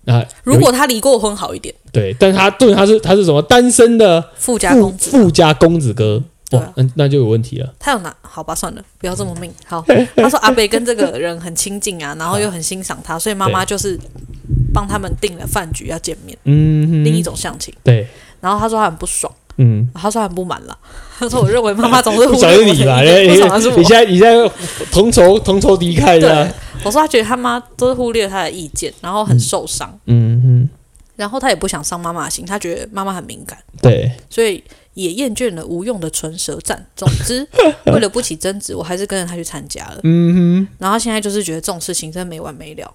Speaker 1: 啊。
Speaker 2: 如果他离过婚好一点。
Speaker 1: 对，但他对他是他是什么单身的
Speaker 2: 富家公子，
Speaker 1: 富家公子哥。哇，那那就有问题了。
Speaker 2: 他有哪？好吧，算了，不要这么命。好，他说阿北跟这个人很亲近啊，然后又很欣赏他，所以妈妈就是帮他们订了饭局要见面。嗯，另一种相亲。对。然后他说他很不爽。嗯，他说很不满了。他说：“我认为妈妈总是忽略你吧，你
Speaker 1: 现在你现在同仇同仇敌忾的。”
Speaker 2: 我说他觉得他妈都是忽略他的意见，然后很受伤。嗯嗯，然后他也不想伤妈妈的心，他觉得妈妈很敏感。对，所以也厌倦了无用的唇舌战。总之，为了不起争执，我还是跟着他去参加了。嗯哼，然后现在就是觉得这种事情真的没完没了。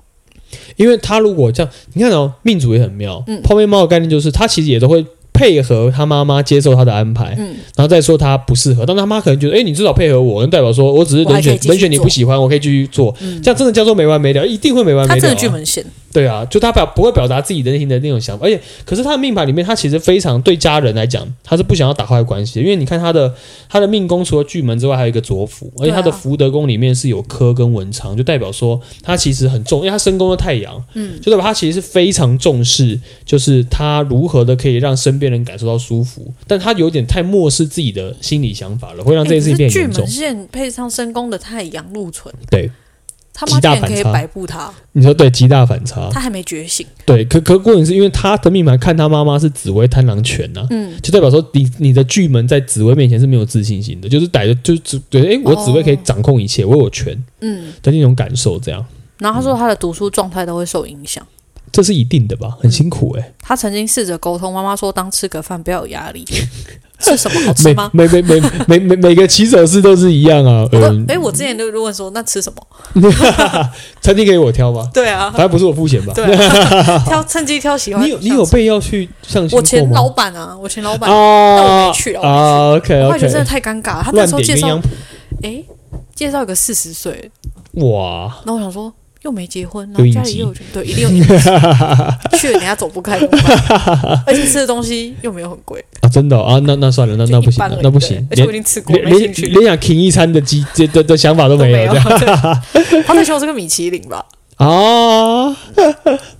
Speaker 1: 因为他如果这样，你看哦，命主也很妙。嗯，泡面猫的概念就是他其实也都会。配合他妈妈接受他的安排，嗯，然后再说他不适合，但他妈可能觉得，哎，你至少配合我，能代表说我只是人选，人选你不喜欢，我可以继续做，嗯，这样真的叫做没完没了，一定会没完没了。他
Speaker 2: 真的巨门线。
Speaker 1: 对啊，就他表不会表达自己的内心的那种想法，而且可是他的命盘里面，他其实非常对家人来讲，他是不想要打坏关系，因为你看他的他的命宫除了巨门之外，还有一个左辅，而且他的福德宫里面是有科跟文昌，就代表说他其实很重，因为他身宫的太阳，嗯，就代表他其实是非常重视，就是他如何的可以让身边人感受到舒服，但他有点太漠视自己的心理想法了，会让这件事情变严重。
Speaker 2: 巨门线配上深宫的太阳禄存，
Speaker 1: 对。
Speaker 2: 他极大反差，摆布他。
Speaker 1: 你说对，极大反差。
Speaker 2: 他还没觉醒。
Speaker 1: 对，可可过瘾是因为他的命盘看他妈妈是紫薇贪狼权呐，嗯，就代表说你你的巨门在紫薇面前是没有自信心的，就是逮着就只对，哎、欸，我紫薇可以掌控一切，哦、我有权，嗯的那种感受这样。
Speaker 2: 然后他说他的读书状态都会受影响。
Speaker 1: 这是一定的吧，很辛苦哎、欸嗯。
Speaker 2: 他曾经试着沟通，妈妈说当吃个饭不要有压力，吃什么好吃吗？
Speaker 1: 每每每每每个骑手式都是一样啊。嗯，
Speaker 2: 哎，我之前就问说那吃什么？
Speaker 1: 餐厅给我挑吗？
Speaker 2: 对啊，
Speaker 1: 反正不是我付钱吧？
Speaker 2: 对、啊，挑趁机挑喜欢。
Speaker 1: 你有你有备要去上
Speaker 2: 我前老板啊，我前老板，但我没去啊。
Speaker 1: 啊，OK 我觉
Speaker 2: 得真的太尴尬了。他那时候介绍，哎，介绍一个四十岁，
Speaker 1: 哇，
Speaker 2: 那我想说。又没结婚，然后家里又有对，一定有 去了，人家走不开，而且吃的东西又没有很贵
Speaker 1: 啊！真的啊，那那算了，那那不行，那不行，
Speaker 2: 而且我已经吃过，
Speaker 1: 连连连想停一餐的机的的想法都没有。
Speaker 2: 他在说这个米其林吧？
Speaker 1: 啊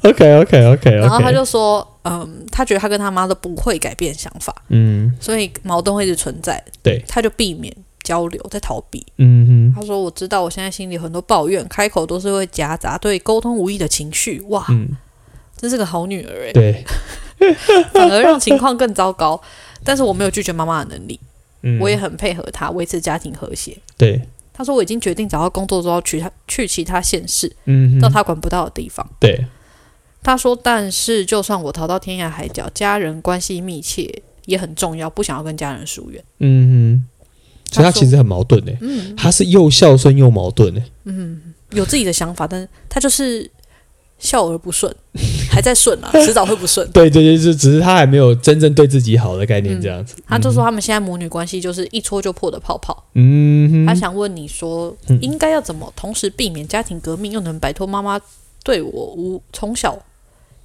Speaker 1: ，OK OK OK，
Speaker 2: 然后他就说，嗯，他觉得他跟他妈都不会改变想法，嗯，所以矛盾会一直存在，
Speaker 1: 对，
Speaker 2: 他就避免。交流在逃避，
Speaker 1: 嗯哼，
Speaker 2: 他说：“我知道，我现在心里很多抱怨，开口都是会夹杂对沟通无益的情绪。”哇，嗯，真是个好女儿哎，
Speaker 1: 对，
Speaker 2: 反而让情况更糟糕。但是我没有拒绝妈妈的能力，嗯，我也很配合她维持家庭和谐。
Speaker 1: 对，
Speaker 2: 他说：“我已经决定找到工作之后去他去其他县市，嗯，到他管不到的地方。”
Speaker 1: 对，
Speaker 2: 他说：“但是就算我逃到天涯海角，家人关系密切也很重要，不想要跟家人疏远。”
Speaker 1: 嗯哼。所以他其实很矛盾呢，嗯，他是又孝顺又矛盾呢，
Speaker 2: 嗯，有自己的想法，但是他就是孝而不顺，还在顺啊，迟早会不顺。
Speaker 1: 对对对，就只是他还没有真正对自己好的概念这样子。
Speaker 2: 他就说他们现在母女关系就是一戳就破的泡泡，嗯，他想问你说，应该要怎么同时避免家庭革命，又能摆脱妈妈对我无从小。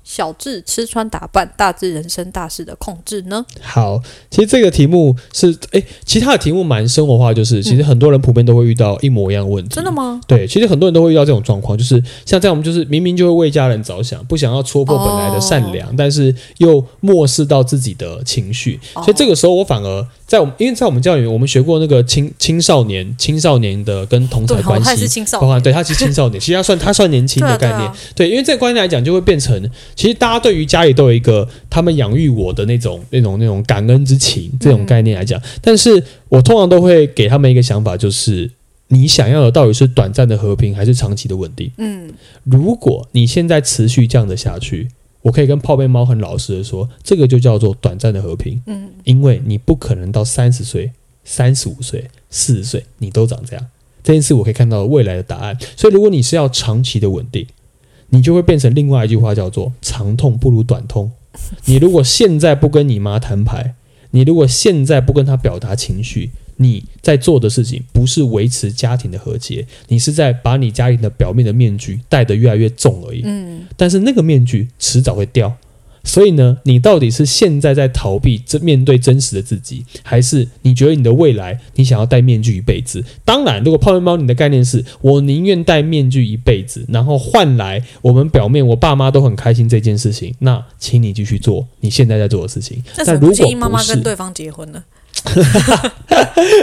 Speaker 2: 小至吃穿打扮，大至人生大事的控制呢？
Speaker 1: 好，其实这个题目是，诶，其他的题目蛮生活化，就是其实很多人普遍都会遇到一模一样的问题。
Speaker 2: 真的吗？
Speaker 1: 对，其实很多人都会遇到这种状况，就是像这样，我们就是明明就会为家人着想，不想要戳破本来的善良，哦、但是又漠视到自己的情绪，所以这个时候我反而。在我们，因为在我们教育，我们学过那个青青少年、青少年的跟同才关系，包括对他是青少年，其实他算他算年轻的 概念，对，啊对，啊、对，因为这个观念来讲，就会变成，其实大家对于家里都有一个他们养育我的那种、那种、那种感恩之情这种概念来讲，嗯、但是我通常都会给他们一个想法，就是你想要的到底是短暂的和平，还是长期的稳定？嗯，如果你现在持续这样的下去。我可以跟泡面猫很老实的说，这个就叫做短暂的和平。嗯，因为你不可能到三十岁、三十五岁、四十岁，你都长这样。这件事我可以看到未来的答案。所以，如果你是要长期的稳定，你就会变成另外一句话，叫做“长痛不如短痛”。你如果现在不跟你妈摊牌，你如果现在不跟她表达情绪。你在做的事情不是维持家庭的和谐，你是在把你家庭的表面的面具戴得越来越重而已。嗯，但是那个面具迟早会掉，所以呢，你到底是现在在逃避这面对真实的自己，还是你觉得你的未来你想要戴面具一辈子？当然，如果泡面猫你的概念是我宁愿戴面具一辈子，然后换来我们表面我爸妈都很开心这件事情，那请你继续做你现在在做的事情。但如果建议 妈妈
Speaker 2: 跟对方结婚呢？
Speaker 1: 哈哈哈！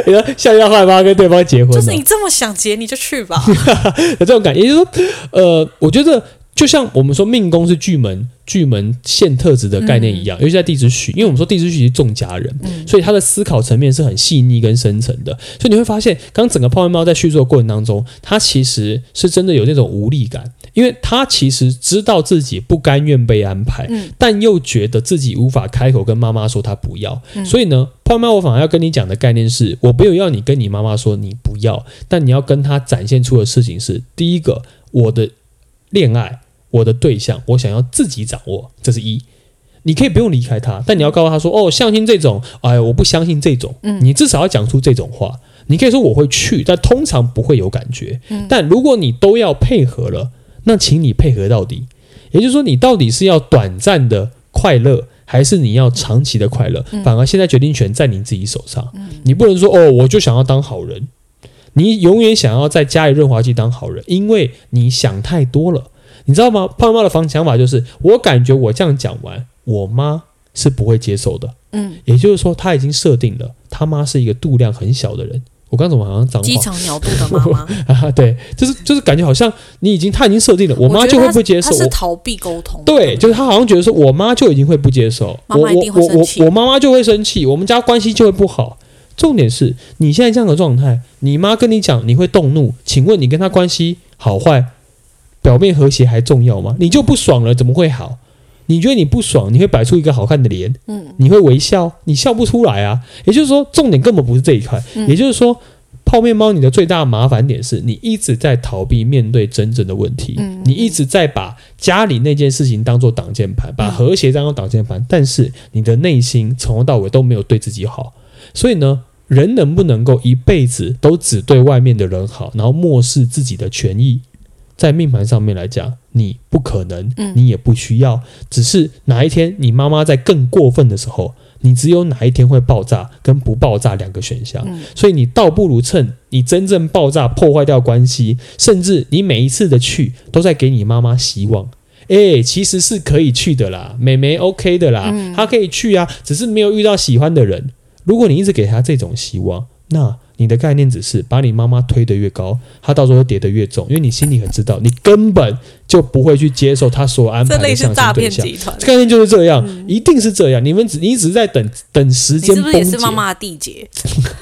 Speaker 1: 你说像要害怕跟对方结婚，
Speaker 2: 就是你这么想结你就去吧。
Speaker 1: 有这种感觉，也就是说，呃，我觉得就像我们说命宫是巨门，巨门现特质的概念一样，嗯、尤其在地支戌，因为我们说地支戌是重家人，嗯、所以他的思考层面是很细腻跟深层的。所以你会发现，刚整个泡面猫在叙述的过程当中，他其实是真的有那种无力感。因为他其实知道自己不甘愿被安排，嗯、但又觉得自己无法开口跟妈妈说他不要，嗯、所以呢，泡面猫我反而要跟你讲的概念是，我没有要你跟你妈妈说你不要，但你要跟他展现出的事情是：第一个，我的恋爱，我的对象，我想要自己掌握，这是一。你可以不用离开他，但你要告诉他说：哦，相信这种，哎呀，我不相信这种。嗯、你至少要讲出这种话。你可以说我会去，但通常不会有感觉。嗯、但如果你都要配合了。那请你配合到底，也就是说，你到底是要短暂的快乐，还是你要长期的快乐？反而现在决定权在你自己手上。你不能说哦，我就想要当好人，你永远想要在家里润滑剂当好人，因为你想太多了，你知道吗？胖妈的方想法就是，我感觉我这样讲完，我妈是不会接受的。嗯，也就是说，他已经设定了，他妈是一个度量很小的人。我刚怎么好像讲机
Speaker 2: 场鸟肚的妈妈
Speaker 1: 啊？对，就是就是感觉好像你已经他已经设定了，我妈就会不接受。
Speaker 2: 他是逃避沟通。
Speaker 1: 对，就是他好像觉得说，我妈就已经会不接受，妈妈一定会生气，我我我妈妈就会生气，我们家关系就会不好。重点是你现在这样的状态，你妈跟你讲你会动怒，请问你跟她关系好坏，表面和谐还重要吗？你就不爽了，怎么会好？你觉得你不爽，你会摆出一个好看的脸，嗯，你会微笑，你笑不出来啊。也就是说，重点根本不是这一块。嗯、也就是说，泡面猫，你的最大的麻烦点是你一直在逃避面对真正的问题，嗯、你一直在把家里那件事情当做挡箭牌，把和谐当做挡箭牌，嗯、但是你的内心从头到尾都没有对自己好。所以呢，人能不能够一辈子都只对外面的人好，然后漠视自己的权益？在命盘上面来讲，你不可能，
Speaker 2: 嗯、
Speaker 1: 你也不需要，只是哪一天你妈妈在更过分的时候，你只有哪一天会爆炸跟不爆炸两个选项。
Speaker 2: 嗯、
Speaker 1: 所以你倒不如趁你真正爆炸破坏掉关系，甚至你每一次的去都在给你妈妈希望。诶，其实是可以去的啦，美眉 OK 的啦，
Speaker 2: 嗯、
Speaker 1: 她可以去啊，只是没有遇到喜欢的人。如果你一直给她这种希望，那你的概念只是把你妈妈推得越高，她到时候跌得越重，因为你心里很知道，你根本就不会去接受她所安排的概念就是这样，
Speaker 2: 嗯、
Speaker 1: 一定是这样。你们只你只是在等等时间崩解。
Speaker 2: 你是不是也是妈妈的缔结？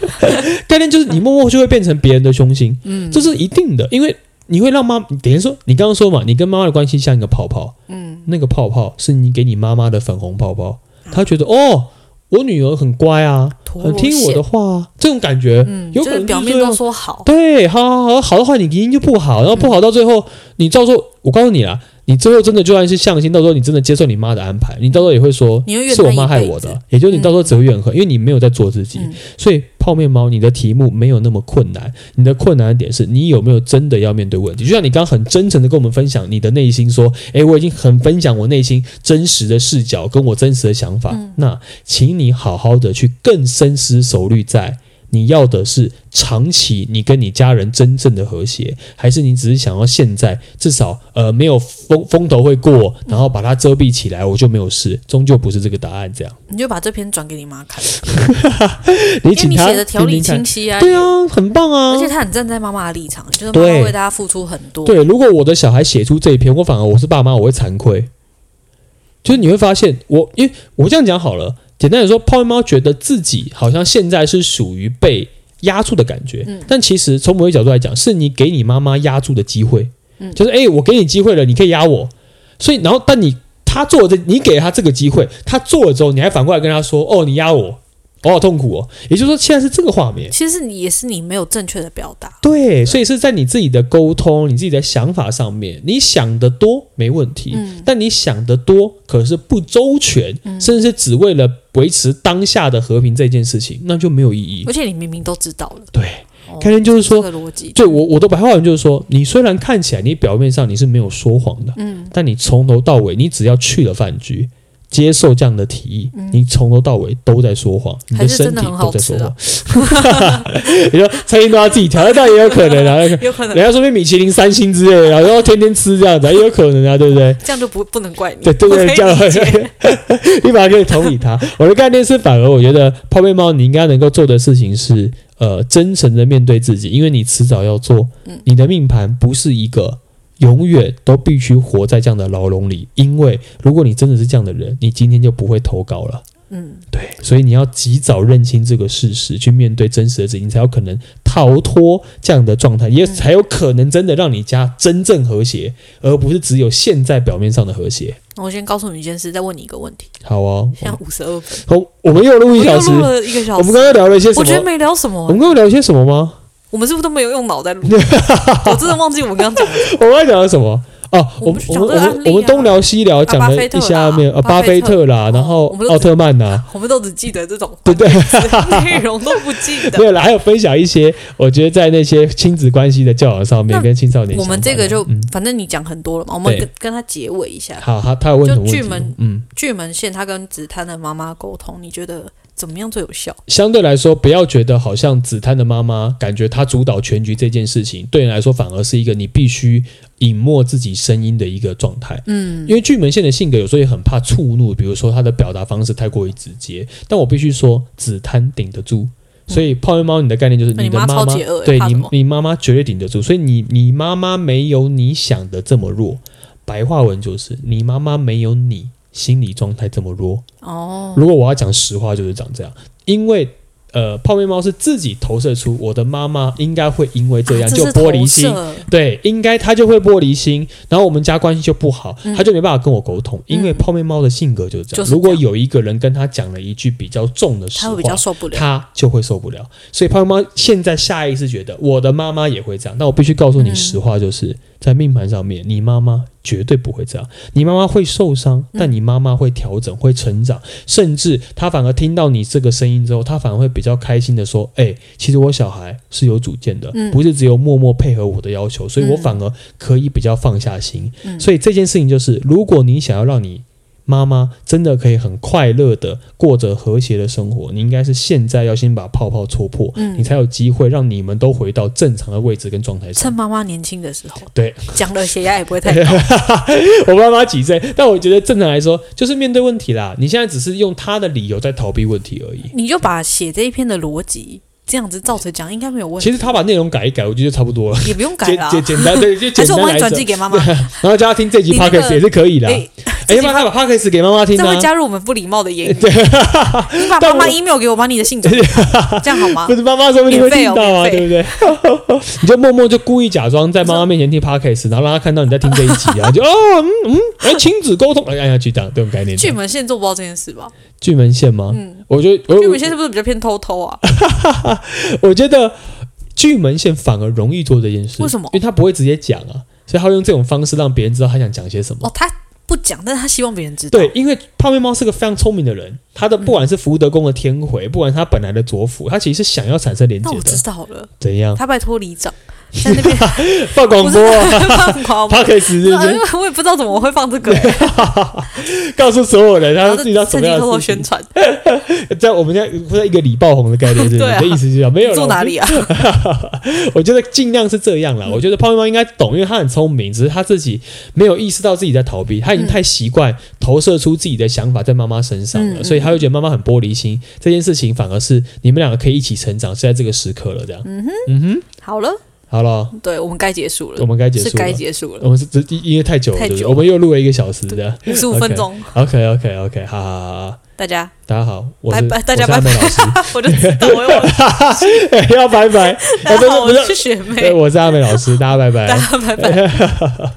Speaker 1: 概念就是你默默就会变成别人的凶星，
Speaker 2: 嗯，
Speaker 1: 这是一定的，因为你会让妈，等于说你刚刚说嘛，你跟妈妈的关系像一个泡泡，
Speaker 2: 嗯，
Speaker 1: 那个泡泡是你给你妈妈的粉红泡泡，她觉得哦。我女儿很乖啊，很听我的话啊，这种感觉，
Speaker 2: 嗯，
Speaker 1: 有可能、
Speaker 2: 就是、表面都说好，
Speaker 1: 对，好好好，好的话你一定就不好，然后不好到最后，嗯、你照做我告诉你啦。你最后真的就算是相亲，到时候你真的接受你妈的安排，你到时候也会说是我妈害我的，也就是你到时候只会怨恨，因为你没有在做自己。
Speaker 2: 嗯、
Speaker 1: 所以泡面猫，你的题目没有那么困难，你的困难的点是你有没有真的要面对问题？就像你刚刚很真诚的跟我们分享你的内心，说：“诶，我已经很分享我内心真实的视角跟我真实的想法。嗯”那请你好好的去更深思熟虑在。你要的是长期你跟你家人真正的和谐，还是你只是想要现在至少呃没有风风头会过，然后把它遮蔽起来，我就没有事？终究不是这个答案。这样，
Speaker 2: 你就把这篇转给你妈看。
Speaker 1: 你请他
Speaker 2: 写的条理清晰啊，
Speaker 1: 对啊，很棒啊，
Speaker 2: 而且他很站在妈妈的立场，就是妈妈为大家付出很多。
Speaker 1: 对，如果我的小孩写出这一篇，我反而我是爸妈，我会惭愧。就是你会发现，我因为我这样讲好了。简单来说，泡面猫觉得自己好像现在是属于被压住的感觉，嗯、但其实从某一角度来讲，是你给你妈妈压住的机会，嗯、就是诶，我给你机会了，你可以压我，所以然后但你他做了这，你给了他这个机会，他做了之后，你还反过来跟他说，哦，你压我。我好痛苦哦，也就是说，现在是这个画面。
Speaker 2: 其实你也是你没有正确的表达。
Speaker 1: 对，所以是在你自己的沟通、你自己的想法上面，你想得多没问题，嗯、但你想得多可是不周全，嗯、甚至是只为了维持当下的和平这件事情，那就没有意义。
Speaker 2: 而且你明明都知道了。
Speaker 1: 对，概念、哦、就是
Speaker 2: 说。
Speaker 1: 对我我的白话文就是说，你虽然看起来你表面上你是没有说谎的，嗯，但你从头到尾，你只要去了饭局。接受这样的提议，嗯、你从头到尾都在说谎，你的身体都在说谎。你说餐厅都要自己调，那也有可能啊，
Speaker 2: 有可能。
Speaker 1: 人家说米其林三星之类的，然后天天吃这样子，也有可能啊，对不对？
Speaker 2: 这样就不不能怪你，
Speaker 1: 对对对，这样你反而可以同理他。我的概念是，反而我觉得泡面猫，你应该能够做的事情是，呃，真诚的面对自己，因为你迟早要做。你的命盘不是一个。永远都必须活在这样的牢笼里，因为如果你真的是这样的人，你今天就不会投稿了。嗯，对，所以你要及早认清这个事实，去面对真实的自己，你才有可能逃脱这样的状态，也才有可能真的让你家真正和谐，而不是只有现在表面上的和谐。
Speaker 2: 那我先告诉你一件事，再问你一个问题。
Speaker 1: 好哦，
Speaker 2: 现在五十二分，
Speaker 1: 好，我们又录一小时，
Speaker 2: 录了一个小时。
Speaker 1: 我们刚刚聊了一些什么？
Speaker 2: 我觉得没聊什么。
Speaker 1: 我们刚刚聊一些什么吗？
Speaker 2: 我们是不是都没有用脑在录？我真的忘记我们刚刚讲的。
Speaker 1: 我刚刚讲了什么？哦，我们我们我们我们东聊西聊，讲了一下面呃巴菲特啦，然后奥特曼呐，
Speaker 2: 我们都只记得这种，
Speaker 1: 对对，
Speaker 2: 内容都不记得。
Speaker 1: 对了，还有分享一些，我觉得在那些亲子关系的教养上面，跟青少年，
Speaker 2: 我们这个就反正你讲很多了嘛，我们跟跟他结尾一下。
Speaker 1: 好，他他有问什么问题？
Speaker 2: 巨门嗯，巨门线他跟紫贪的妈妈沟通，你觉得？怎么样最有效？
Speaker 1: 相对来说，不要觉得好像子摊的妈妈感觉她主导全局这件事情，对你来说反而是一个你必须隐没自己声音的一个状态。嗯，因为巨门线的性格有时候也很怕触怒，比如说他的表达方式太过于直接。但我必须说，子摊顶得住。所以泡面猫，你的概念就是你的妈妈，
Speaker 2: 嗯、
Speaker 1: 对你，你妈妈绝对顶得住。所以你，你妈妈没有你想的这么弱。白话文就是，你妈妈没有你。心理状态这么弱。哦，如果我要讲实话，就是长这样。因为呃，泡面猫是自己投射出我的妈妈应该会因为这样就玻璃心，对，应该她就会玻璃心，然后我们家关系就不好，她就没办法跟我沟通。因为泡面猫的性格就是这样，如果有一个人跟他讲了一句比较重的实话，他就会受不了。所以泡面猫现在下意识觉得我的妈妈也会这样，那我必须告诉你实话，就是在命盘上面，你妈妈。绝对不会这样。你妈妈会受伤，但你妈妈会调整、会成长，甚至她反而听到你这个声音之后，她反而会比较开心的说：“哎，其实我小孩是有主见的，不是只有默默配合我的要求，所以我反而可以比较放下心。”所以这件事情就是，如果你想要让你妈妈真的可以很快乐的过着和谐的生活，你应该是现在要先把泡泡戳破，嗯，你才有机会让你们都回到正常的位置跟状态上。
Speaker 2: 趁妈妈年轻的时候，
Speaker 1: 对，
Speaker 2: 讲了血压也不会太高。
Speaker 1: 我妈妈几岁？但我觉得正常来说，就是面对问题啦。你现在只是用她的理由在逃避问题而已。
Speaker 2: 你就把写这一篇的逻辑。这样子照着讲应该没有问题。
Speaker 1: 其实他把内容改一改，我觉得就差不多了。
Speaker 2: 也不用改了，
Speaker 1: 简简单对，就简单来。还是我帮你
Speaker 2: 转寄给妈妈，
Speaker 1: 然后叫他听这集 podcast 也是可以的。哎，要不然他把 podcast 给妈妈听？
Speaker 2: 这会加入我们不礼貌的言语。你把妈妈 email 给我，把你的信这样好吗？
Speaker 1: 不是妈妈说不定会听到啊，对不对？你就默默就故意假装在妈妈面前听 podcast，然后让她看到你在听这一集啊，就哦嗯嗯，哎，亲子沟通，哎，按下去这样这种概念。
Speaker 2: 巨门线做不到这件事吧？
Speaker 1: 巨门线吗？嗯，我觉得
Speaker 2: 巨门线是不是比较偏偷偷啊？
Speaker 1: 我觉得巨门线反而容易做这件事，
Speaker 2: 为什么？
Speaker 1: 因为他不会直接讲啊，所以他会用这种方式让别人知道他想讲些什么。
Speaker 2: 哦，他不讲，但是他希望别人知道。
Speaker 1: 对，因为泡面猫是个非常聪明的人，他的不管是福德宫的天回，不管他本来的左辅，他其实是想要产生连接的。
Speaker 2: 那我知道了，
Speaker 1: 怎样？
Speaker 2: 他拜托里长。在那边
Speaker 1: 放广播，放
Speaker 2: 广
Speaker 1: 播，他可以直接。
Speaker 2: 我也不知道怎么会放这个，
Speaker 1: 告诉所有人，他自己要怎么样
Speaker 2: 偷偷宣传。
Speaker 1: 在我们家不是一个礼爆红的概念，是的意思是这样，没有
Speaker 2: 住哪里啊？
Speaker 1: 我觉得尽量是这样啦。我觉得泡面猫应该懂，因为他很聪明，只是他自己没有意识到自己在逃避，他已经太习惯投射出自己的想法在妈妈身上了，所以他会觉得妈妈很玻璃心。这件事情反而是你们两个可以一起成长，是在这个时刻了，这样。嗯哼，嗯哼，
Speaker 2: 好了。
Speaker 1: 好了，
Speaker 2: 对我们该结束了，
Speaker 1: 我们该结束了，
Speaker 2: 是该结束了。
Speaker 1: 我们是这因为太久了，太久，我们又录了一个小时的。
Speaker 2: 五十五分钟。
Speaker 1: OK，OK，OK，好好好，
Speaker 2: 大家。
Speaker 1: 大家好，
Speaker 2: 拜拜，大家拜拜，老师，我就知道我
Speaker 1: 要拜拜，
Speaker 2: 大家好，我是学妹，
Speaker 1: 我是阿美老师，大家拜拜，
Speaker 2: 大家拜拜。